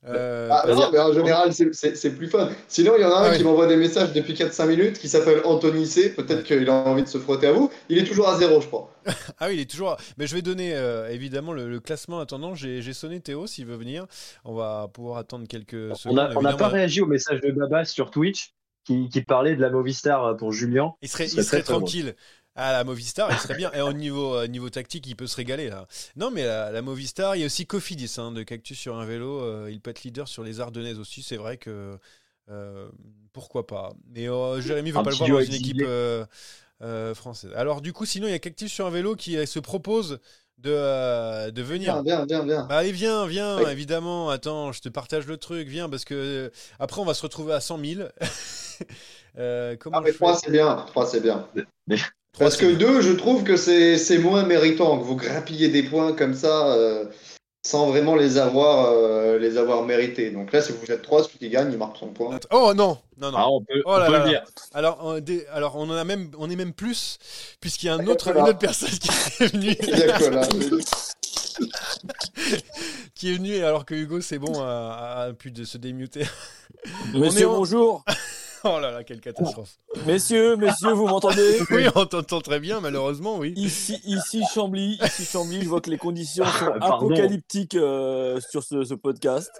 Euh, Ah, vas-y. non, mais en général, c'est- plus fun. Sinon, il y en a un Ah oui. qui m'envoie des messages depuis 4-5 minutes qui s'appelle Anthony C. Peut-être qu'il a envie de se frotter à vous. Il est toujours à zéro, je crois. (laughs) Ah oui, il est toujours. Mais je vais donner euh, évidemment le, le classement en attendant. J'ai sonné Théo s'il veut venir. On va pouvoir attendre quelques On secondes. n'a on n'a pas réagi au message de Babas sur Twitch qui, qui parlait de la Movistar pour Julien. Il serait, il serait drôle. À la Movistar, il serait bien. Et au niveau, euh, niveau tactique, il peut se régaler là. Non, mais la, la Movistar, il y a aussi Cofidis hein, de Cactus sur un vélo. euh, il peut être leader sur les Ardennaises aussi. C'est vrai que euh, pourquoi pas. Mais euh, Jérémy veut Un pas le voir dans une équipe euh, euh, française. Alors du coup, sinon, il y a Cactus sur un vélo qui se propose de, euh, de venir. Viens, viens, viens, viens. Bah allez, viens, viens, Oui. évidemment. Attends, je te partage le truc, viens, parce que euh, après, on va se retrouver à 100 000. (laughs) Euh, comment Ah, mais je fais 3, c'est bien. 3, c'est bien. Mais- Parce que bien. 2, je trouve que c'est c'est moins méritant que vous grappillez des points comme ça euh, sans vraiment les avoir, euh, les avoir mérités. Donc là, si vous êtes 3, celui qui gagne, il marque son point. Oh non, non, non. Ah, on peut, Oh on là peut là le là. dire. Alors, on, dé- alors on en a même, on est même plus, puisqu'il y a un autre, une autre personne qui (laughs) est venue, Il y a quoi là (laughs) qui est venue, alors que Hugo, c'est bon, a, a pu de se démuter. Messieurs, en- bonjour. (laughs) (laughs) Oh là là, quelle catastrophe. Messieurs, messieurs, vous m'entendez (laughs) Oui, on t'entend très bien, malheureusement, oui. Ici, ici Chambly, ici Chambly, je vois que les conditions sont Pardon. apocalyptiques euh, sur ce, ce podcast.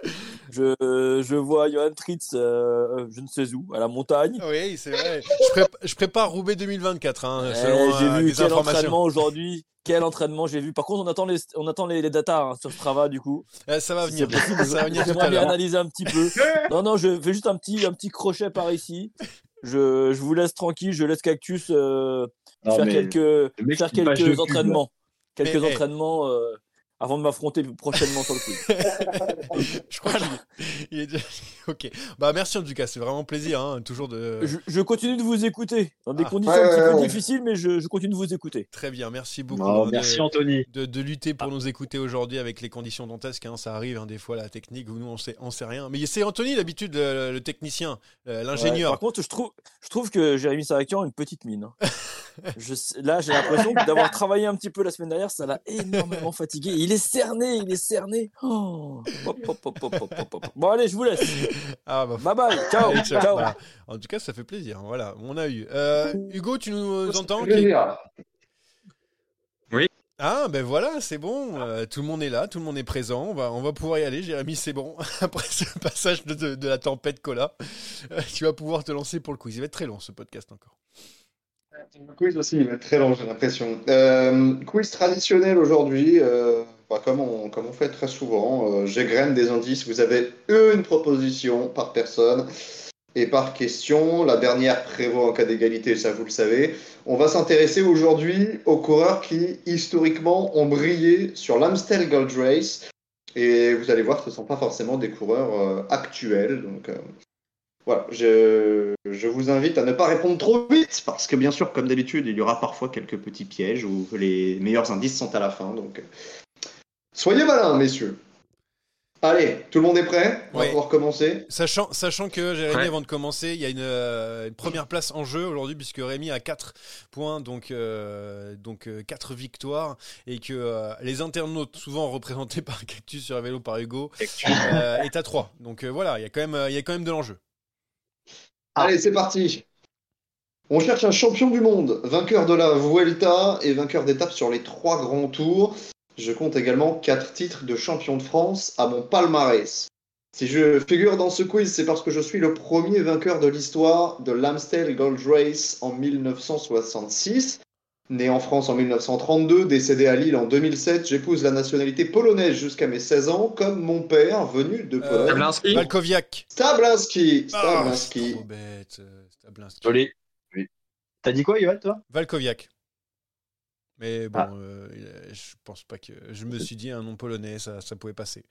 Je, je vois Johan Tritz, euh, je ne sais où, à la montagne. Oui, c'est vrai. Je, prép- je prépare Roubaix 2024, hein, Eh, selon j'ai euh, vu des quel informations. entraînement aujourd'hui. Quel entraînement j'ai vu. Par contre, on attend les, on attend les, les datas hein, sur Strava du coup. Eh, ça va venir, ça va venir tout à l'heure. analyser un petit peu. (laughs) Non, non, je fais juste un petit, un petit crochet par ici. Je, je vous laisse tranquille, je laisse Cactus euh, Non, faire quelques, faire quelques entraînements. Quelques Mais, eh. entraînements euh, avant de m'affronter prochainement sur le quiz. (laughs) Je crois qu'il il est déjà... (laughs) Ok. Bah merci en tout cas, c'est vraiment plaisir, hein, toujours de... Je, je continue de vous écouter dans des Ah. conditions Ouais, un petit ouais, peu ouais. difficiles, mais je, je continue de vous écouter. Très bien, merci beaucoup. Oh, merci de, Anthony. de, de lutter pour nous écouter aujourd'hui avec les conditions dantesques. hein, ça arrive hein, des fois la technique où nous on sait, on sait rien. Mais c'est Anthony d'habitude le, le technicien, euh, Ouais, l'ingénieur. par contre, je trouve, je trouve que Jérémy Sarakian a une petite mine. hein. (laughs) Je sais- là, j'ai l'impression d'avoir travaillé un petit peu la semaine dernière, ça l'a énormément fatigué. Il est cerné, il est cerné. Oh. Hop, hop, hop. Bon, allez, je vous laisse. (laughs) Ah bah, Bye bye. Ciao. allez, ciao. ciao. Voilà. En tout cas, ça fait plaisir. Voilà, on a eu. Euh, Hugo, tu nous entends dire, Ah ben voilà, c'est bon. euh, tout le monde est là, tout le monde est présent. On va, on va pouvoir y aller. Jérémy, c'est bon. (laughs) Après ce passage de, de- de la tempête Cola, euh, tu vas pouvoir te lancer pour le quiz. Il va être très long ce podcast encore. Le quiz aussi, il va être très long, j'ai l'impression. Euh, quiz traditionnel aujourd'hui, euh, bah, comme, on, fait très souvent. Euh, J'égrène des indices. Vous avez une proposition par personne et par question. La dernière prévaut en cas d'égalité, ça vous le savez. On va s'intéresser aujourd'hui aux coureurs qui, historiquement, ont brillé sur l'Amstel Gold Race. Et vous allez voir, ce ne sont pas forcément des coureurs euh, actuels. Donc, euh, voilà, je, je vous invite à ne pas répondre trop vite, parce que bien sûr, comme d'habitude, il y aura parfois quelques petits pièges où les meilleurs indices sont à la fin. Donc, soyez malins, messieurs. Allez, tout le monde est prêt On va pouvoir commencer. Sachant, sachant que Jérémy, Ouais. avant de commencer, il y a une, euh, une première place en jeu aujourd'hui, puisque Rémi a 4 points, donc, euh, donc 4 victoires, et que euh, les internautes, souvent représentés (laughs) par Cactus sur un vélo par Hugo, euh, est à 3. Donc euh, voilà, il y, a quand même, euh, il y a quand même de l'enjeu. Allez, c'est parti. On cherche un champion du monde, vainqueur de la Vuelta et vainqueur d'étape sur les trois grands tours. Je compte également quatre titres de champion de France à mon palmarès. Si je figure dans ce quiz, c'est parce que je suis le premier vainqueur de l'histoire de l'Amstel Gold Race en 1966. Né en France en 1932, décédé à Lille en 2007, j'épouse la nationalité polonaise jusqu'à mes 16 ans, comme mon père venu de Pologne. Stablinski Valkoviak. Stablinski. Stablinski. trop bête. euh, Stablinski. Joli. Oui. T'as dit quoi, Yoann, toi? Valkoviak. Mais bon, Ah. euh, il a- je pense pas que. Je me suis dit un nom polonais, ça, ça pouvait passer.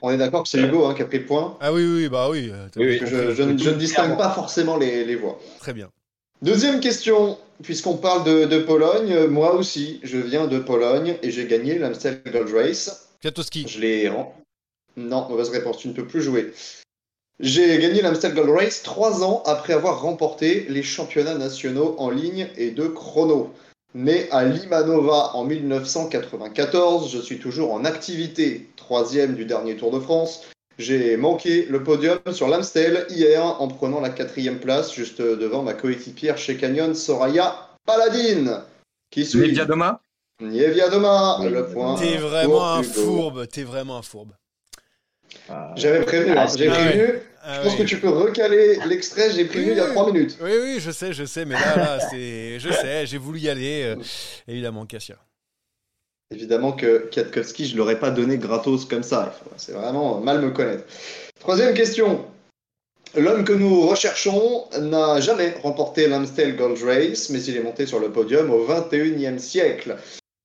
On est d'accord que c'est Hugo hein, qui a pris le point. Ah oui, oui, bah oui. euh, t'as Oui, oui. Je, je ne- je ne distingue pas forcément les, les voix. Très bien. Deuxième question, puisqu'on parle de, de Pologne, euh, moi aussi, je viens de Pologne et j'ai gagné l'Amstel Gold Race. Kwiatkowski. Je l'ai. Non, mauvaise réponse, tu ne peux plus jouer. J'ai gagné l'Amstel Gold Race trois ans après avoir remporté les championnats nationaux en ligne et de chrono. Né à Limanova en 1994, je suis toujours en activité, troisième du dernier Tour de France. J'ai manqué le podium sur l'Amstel hier en prenant la quatrième place juste devant ma coéquipière chez Canyon, Soraya Paladine. Qui suit Nevia Doma Nievia Doma, le point. T'es vraiment un fourbe. T'es vraiment un fourbe. J'avais prévenu, hein, Ah, j'ai ah prévenu. ouais. Ah je pense oui. que tu peux recaler l'extrait, j'ai prévenu il y a Oui. trois minutes. Oui, oui, je sais, je sais, mais là, là, c'est, je sais, j'ai voulu y aller, euh, évidemment, Cassia. Évidemment que Kwiatkowski, je l'aurais pas donné gratos comme ça. C'est vraiment mal me connaître. Troisième question. L'homme que nous recherchons n'a jamais remporté l'Amstel Gold Race, mais il est monté sur le podium au 21e siècle.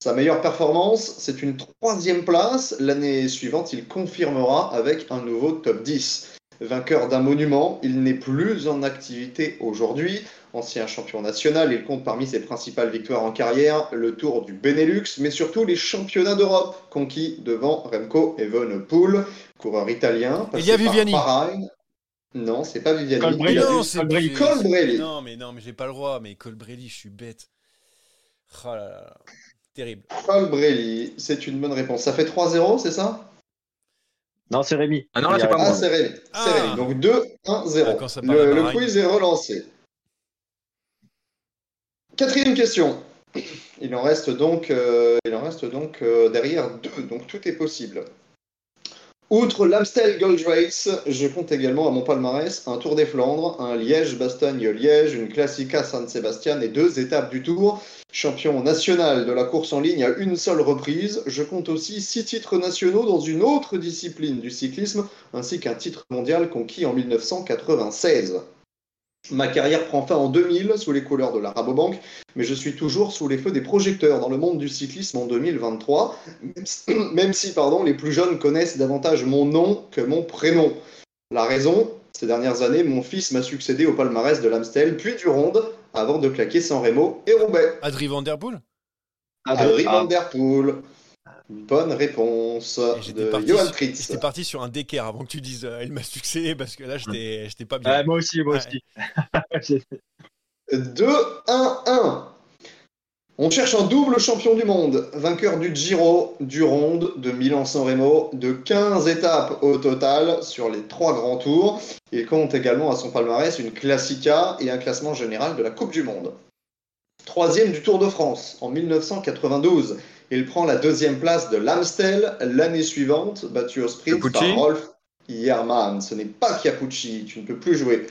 Sa meilleure performance, c'est une troisième place. L'année suivante, il confirmera avec un nouveau top 10. Vainqueur d'un monument, il n'est plus en activité aujourd'hui. Ancien champion national, il compte parmi ses principales victoires en carrière le Tour du Benelux, mais surtout les championnats d'Europe, conquis devant Remco Evenepoel, coureur italien. passé Elia par Viviani. Non, c'est pas Viviani. Colbrelli. Il a non, dû- c'est Colbrelli. Colbrelli. Non, mais non, mais j'ai pas le droit. Mais Colbrelli, je suis bête. Oh là là. Terrible. Colbrelli, c'est une bonne réponse. Ça fait 3-0, c'est ça? Non, c'est Rémi. Ah non, là, c'est pas Ah, moi. c'est Rémi. C'est Ah. Rémi. Donc 2-1-0. Ah, le, quiz est relancé. Quatrième question. Il en reste donc, euh, il en reste donc euh, derrière deux, donc tout est possible. Outre l'Amstel Gold Race, je compte également à mon palmarès un Tour des Flandres, un Liège-Bastogne-Liège, une Classica San Sebastian et deux étapes du Tour. Champion national de la course en ligne à une seule reprise, je compte aussi six titres nationaux dans une autre discipline du cyclisme, ainsi qu'un titre mondial conquis en 1996. Ma carrière prend fin en 2000 sous les couleurs de la Rabobank, mais je suis toujours sous les feux des projecteurs dans le monde du cyclisme en 2023, même si, (clears throat) même si, pardon, les plus jeunes connaissent davantage mon nom que mon prénom. La raison, ces dernières années, mon fils m'a succédé au palmarès de l'Amstel, puis du Ronde, avant de claquer San Remo et Roubaix. Adri Van Der Poel Adrien Ah. Van Der Poel. Bonne réponse de parti, Johan j'étais parti sur un d'équerre avant que tu dises euh, il m'a succédé parce que là j'étais j'étais pas bien. Ah, moi aussi, moi Ouais. aussi. 2-1-1. On cherche un double champion du monde, vainqueur du Giro, du Ronde, de Milan-San Remo, de 15 étapes au total sur les trois grands tours. Il compte également à son palmarès une Classica et un classement général de la Coupe du Monde. Troisième du Tour de France en 1992. Il prend la deuxième place de l'Amstel l'année suivante, battu au sprint Capucci par Rolf Jerman. Ce n'est pas Capucci, tu ne peux plus jouer.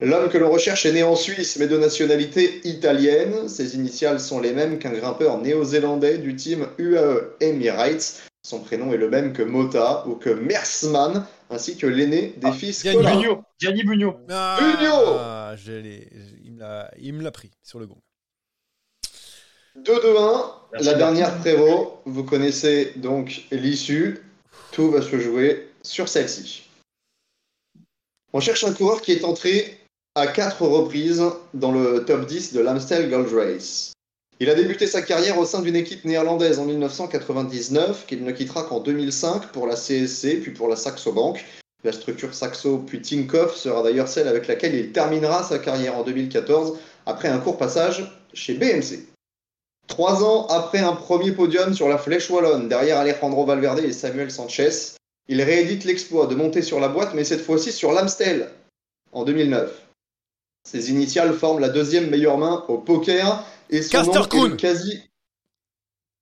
L'homme que l'on recherche est né en Suisse, mais de nationalité italienne. Ses initiales sont les mêmes qu'un grimpeur néo-zélandais du team UAE Emirates. Son prénom est le même que Mota ou que Mersman, ainsi que l'aîné des fils Gianni. Bugno. Gianni Bugno. Ah, l'a- il me l'a pris sur le gong. 2-2-1, Merci, la dernière prévôt. Vous connaissez donc l'issue. Tout va se jouer sur celle-ci. On cherche un coureur qui est entré à quatre reprises dans le top 10 de l'Amstel Gold Race. Il a débuté sa carrière au sein d'une équipe néerlandaise en 1999, qu'il ne quittera qu'en 2005 pour la CSC, puis pour la Saxo Bank. La structure Saxo puis Tinkoff sera d'ailleurs celle avec laquelle il terminera sa carrière en 2014, après un court passage chez BMC. Trois ans après un premier podium sur la Flèche Wallonne, derrière Alejandro Valverde et Samuel Sanchez, il réédite l'exploit de monter sur la boîte, mais cette fois-ci sur l'Amstel, en 2009. Ses initiales forment la deuxième meilleure main au poker. Et son Caster nom est quasi.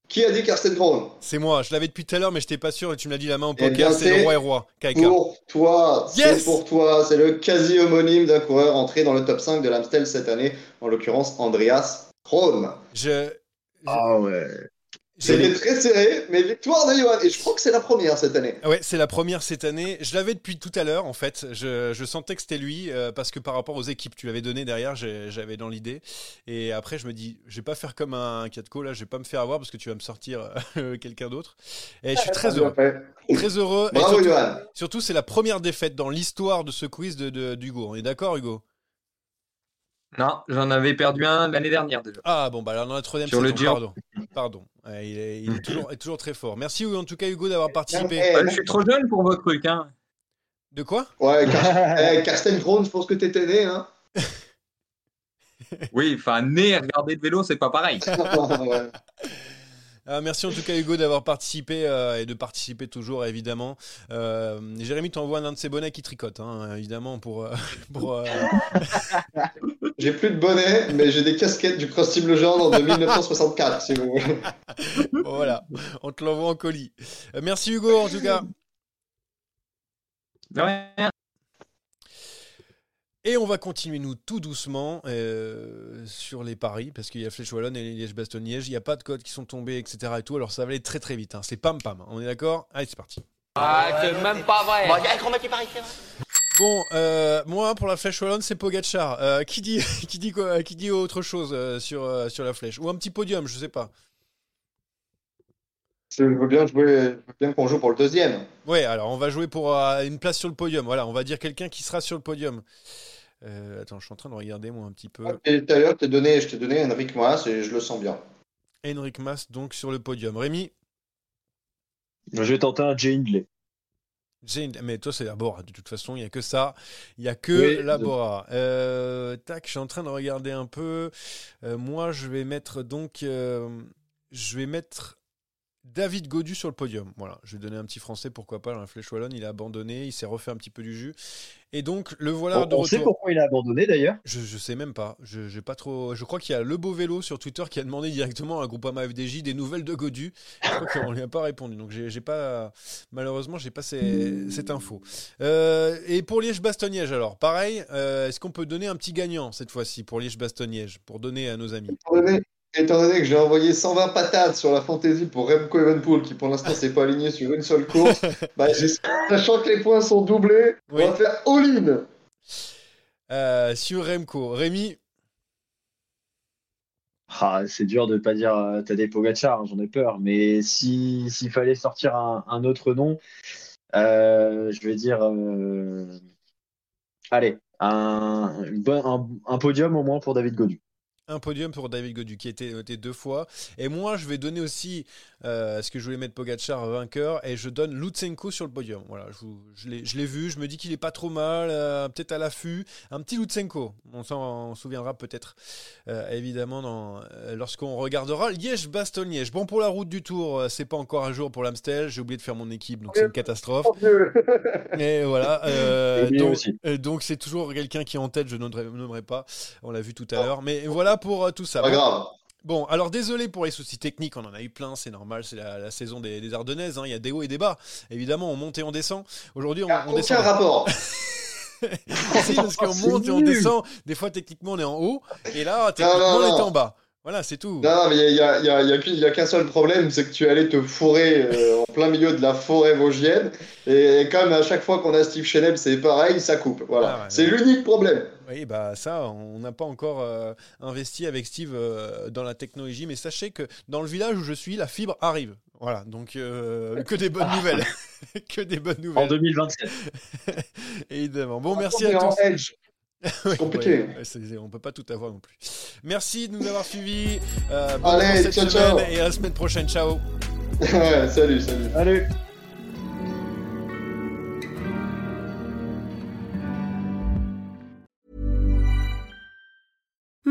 Qui a dit Karsten Kroon C'est moi, je l'avais depuis tout à l'heure, mais je n'étais pas sûr et tu me l'as dit la main au Eh poker, c'est le roi et roi. Pour toi, Yes c'est pour toi. C'est le quasi homonyme d'un coureur entré dans le top 5 de l'Amstel cette année, en l'occurrence Andreas Kroon. Je. Ah ouais. C'était très serré, mais victoire de Johan. Et je crois que c'est la première cette année. Ah Ouais, c'est la première cette année. Je l'avais depuis tout à l'heure, en fait. Je, je sentais que c'était lui, euh, parce que par rapport aux équipes, tu l'avais donné derrière, j'avais dans l'idée. Et après, je me dis, je vais pas faire comme un Katko, là, je vais pas me faire avoir parce que tu vas me sortir euh, (laughs) quelqu'un d'autre. Et je suis très heureux. Très heureux. Et Bravo, surtout, Johan. surtout, c'est la première défaite dans l'histoire de ce quiz de, de- d'Hugo. On est d'accord, Hugo? Non, j'en avais perdu un l'année dernière déjà. Ah bon, bah alors dans la troisième Sur le saison, Giro. pardon. Pardon. Ouais, il est, il est toujours, est toujours très fort. Merci en tout cas Hugo d'avoir participé. Ouais, je suis trop jeune pour vos trucs. Hein. De quoi? Ouais, (laughs) eh, Karsten Kroon, je pense que t'étais né, hein. Oui, enfin, né à regarder le vélo, c'est pas pareil. (laughs) (laughs) Ah, merci en tout cas Hugo d'avoir participé euh, et de participer toujours évidemment. Euh, Jérémy t'envoie un de ses bonnets qui tricote hein, évidemment pour, euh, (laughs) pour euh, (laughs) J'ai plus de bonnet, mais j'ai des casquettes du Cross Team Legendre de 1964, si vous voulez. (laughs) bon, voilà on te l'envoie en colis. Euh, merci Hugo en tout cas. De rien. Et on va continuer, nous, tout doucement euh, sur les paris, parce qu'il y a Flèche Wallonne et Liège-Bastogne-Liège. Il n'y a pas de codes qui sont tombés, etc. Et tout, alors ça va aller très très vite. hein. C'est pam pam. On est d'accord? Allez, c'est parti. Ah, c'est même pas vrai. Bon, il y a un chrono qui parie, c'est vrai. Bon, euh, moi, pour la Flèche Wallonne, c'est Pogacar. Euh, qui, dit, (laughs) qui, dit quoi, qui dit autre chose euh, sur, euh, sur la flèche? Ou un petit podium, je sais pas. Je veux bien jouer, je veux bien qu'on joue pour le deuxième. Ouais, alors on va jouer pour euh, une place sur le podium. Voilà, on va dire quelqu'un qui sera sur le podium. Euh, attends, je suis en train de regarder moi un petit peu. Et tout à l'heure, je t'ai donné, je t'ai donné Henrik Moas et je le sens bien. Henrik Mas, donc sur le podium. Rémi Je vais tenter un Jay Hindley. Mais toi, c'est la Bora. De toute façon, il n'y a que ça. Il n'y a que Oui, la Bora. Euh, tac, je suis en train de regarder un peu. Euh, moi, je vais mettre donc. euh, je vais mettre David Godu sur le podium. Voilà, je vais donner un petit français, pourquoi pas, dans la Flèche Wallonne. Il a abandonné, il s'est refait un petit peu du jus. Et donc, le voilà On, de on retour. sait pourquoi il a abandonné d'ailleurs. Je, je sais même pas. Je, j'ai pas trop. Je crois qu'il y a le beau vélo sur Twitter qui a demandé directement à Groupama FDJ des nouvelles de Godu. Je crois qu'on lui a pas répondu. Donc j'ai, j'ai pas. Malheureusement, j'ai pas ces- cette info. Euh, et pour Liège-Bastogne-Liège, alors pareil. euh, est-ce qu'on peut donner un petit gagnant cette fois-ci pour Liège-Bastogne-Liège pour donner à nos amis? Étant donné que j'ai envoyé 120 patates sur la fantasy pour Remco Evenpool, qui pour l'instant s'est pas aligné sur une seule course, (laughs) bah, sachant que les points sont doublés, Oui. on va faire all-in. Euh, Sur Remco, Rémi. Ah, c'est dur de pas dire euh, Tadej Pogacar, hein, j'en ai peur. Mais si s'il fallait sortir un, un autre nom, euh, je vais dire, euh, allez, un, un podium au moins pour David Godu. Un podium pour David Godu qui a été noté deux fois. Et moi, je vais donner aussi euh, ce que je voulais mettre Pogacar vainqueur et je donne Lutsenko sur le podium. Voilà, je, je l'ai- vu, je me dis qu'il est pas trop mal, euh, peut-être à l'affût. Un petit Lutsenko, on s'en souviendra peut-être euh, évidemment dans, euh, lorsqu'on regardera Liège-Bastogne-Liège. Bon, pour la route du Tour, c'est pas encore un jour pour l'Amstel. J'ai oublié de faire mon équipe, donc c'est une catastrophe. (laughs) Et voilà. donc, c'est toujours quelqu'un qui est en tête, je nommerai, nommerai pas. On l'a vu tout à l'heure. Mais voilà pour euh, tout ça. Pas Bon. grave. Bon, alors désolé pour les soucis techniques, on en a eu plein, c'est normal, c'est la, la saison des, des Ardennaises, hein, il y a des hauts et des bas. Évidemment, on monte et on descend. Aujourd'hui, on, on Aucun descend. rapport. (laughs) (laughs) si, parce qu'on monte et on descend. Des fois, techniquement, on est en haut, et là, Non, techniquement, non, on est en bas. Voilà, c'est tout. Non, non, mais il n'y a, y a- y a qu'une- y a qu'un seul problème, c'est que tu allais te fourrer euh, en plein milieu de la forêt vosgienne. Et comme à chaque fois qu'on a Steve Chenel, c'est pareil, ça coupe. Voilà. Ah ouais, c'est ouais. l'unique problème. Oui, bah ça, on n'a pas encore euh, investi avec Steve euh, dans la technologie, mais sachez que dans le village où je suis, la fibre arrive. Voilà, donc euh, (laughs) que des bonnes nouvelles. (laughs) que des bonnes nouvelles. En 2027. (laughs) Évidemment. Bon, merci On est à en tous. edge. Oui, compliqué. ouais, ouais, c'est- on peut pas tout avoir non plus. Merci de nous avoir suivis. Euh, Allez, ciao, ciao. et à la semaine prochaine. Ciao. (laughs) Ouais, salut, salut. Salut.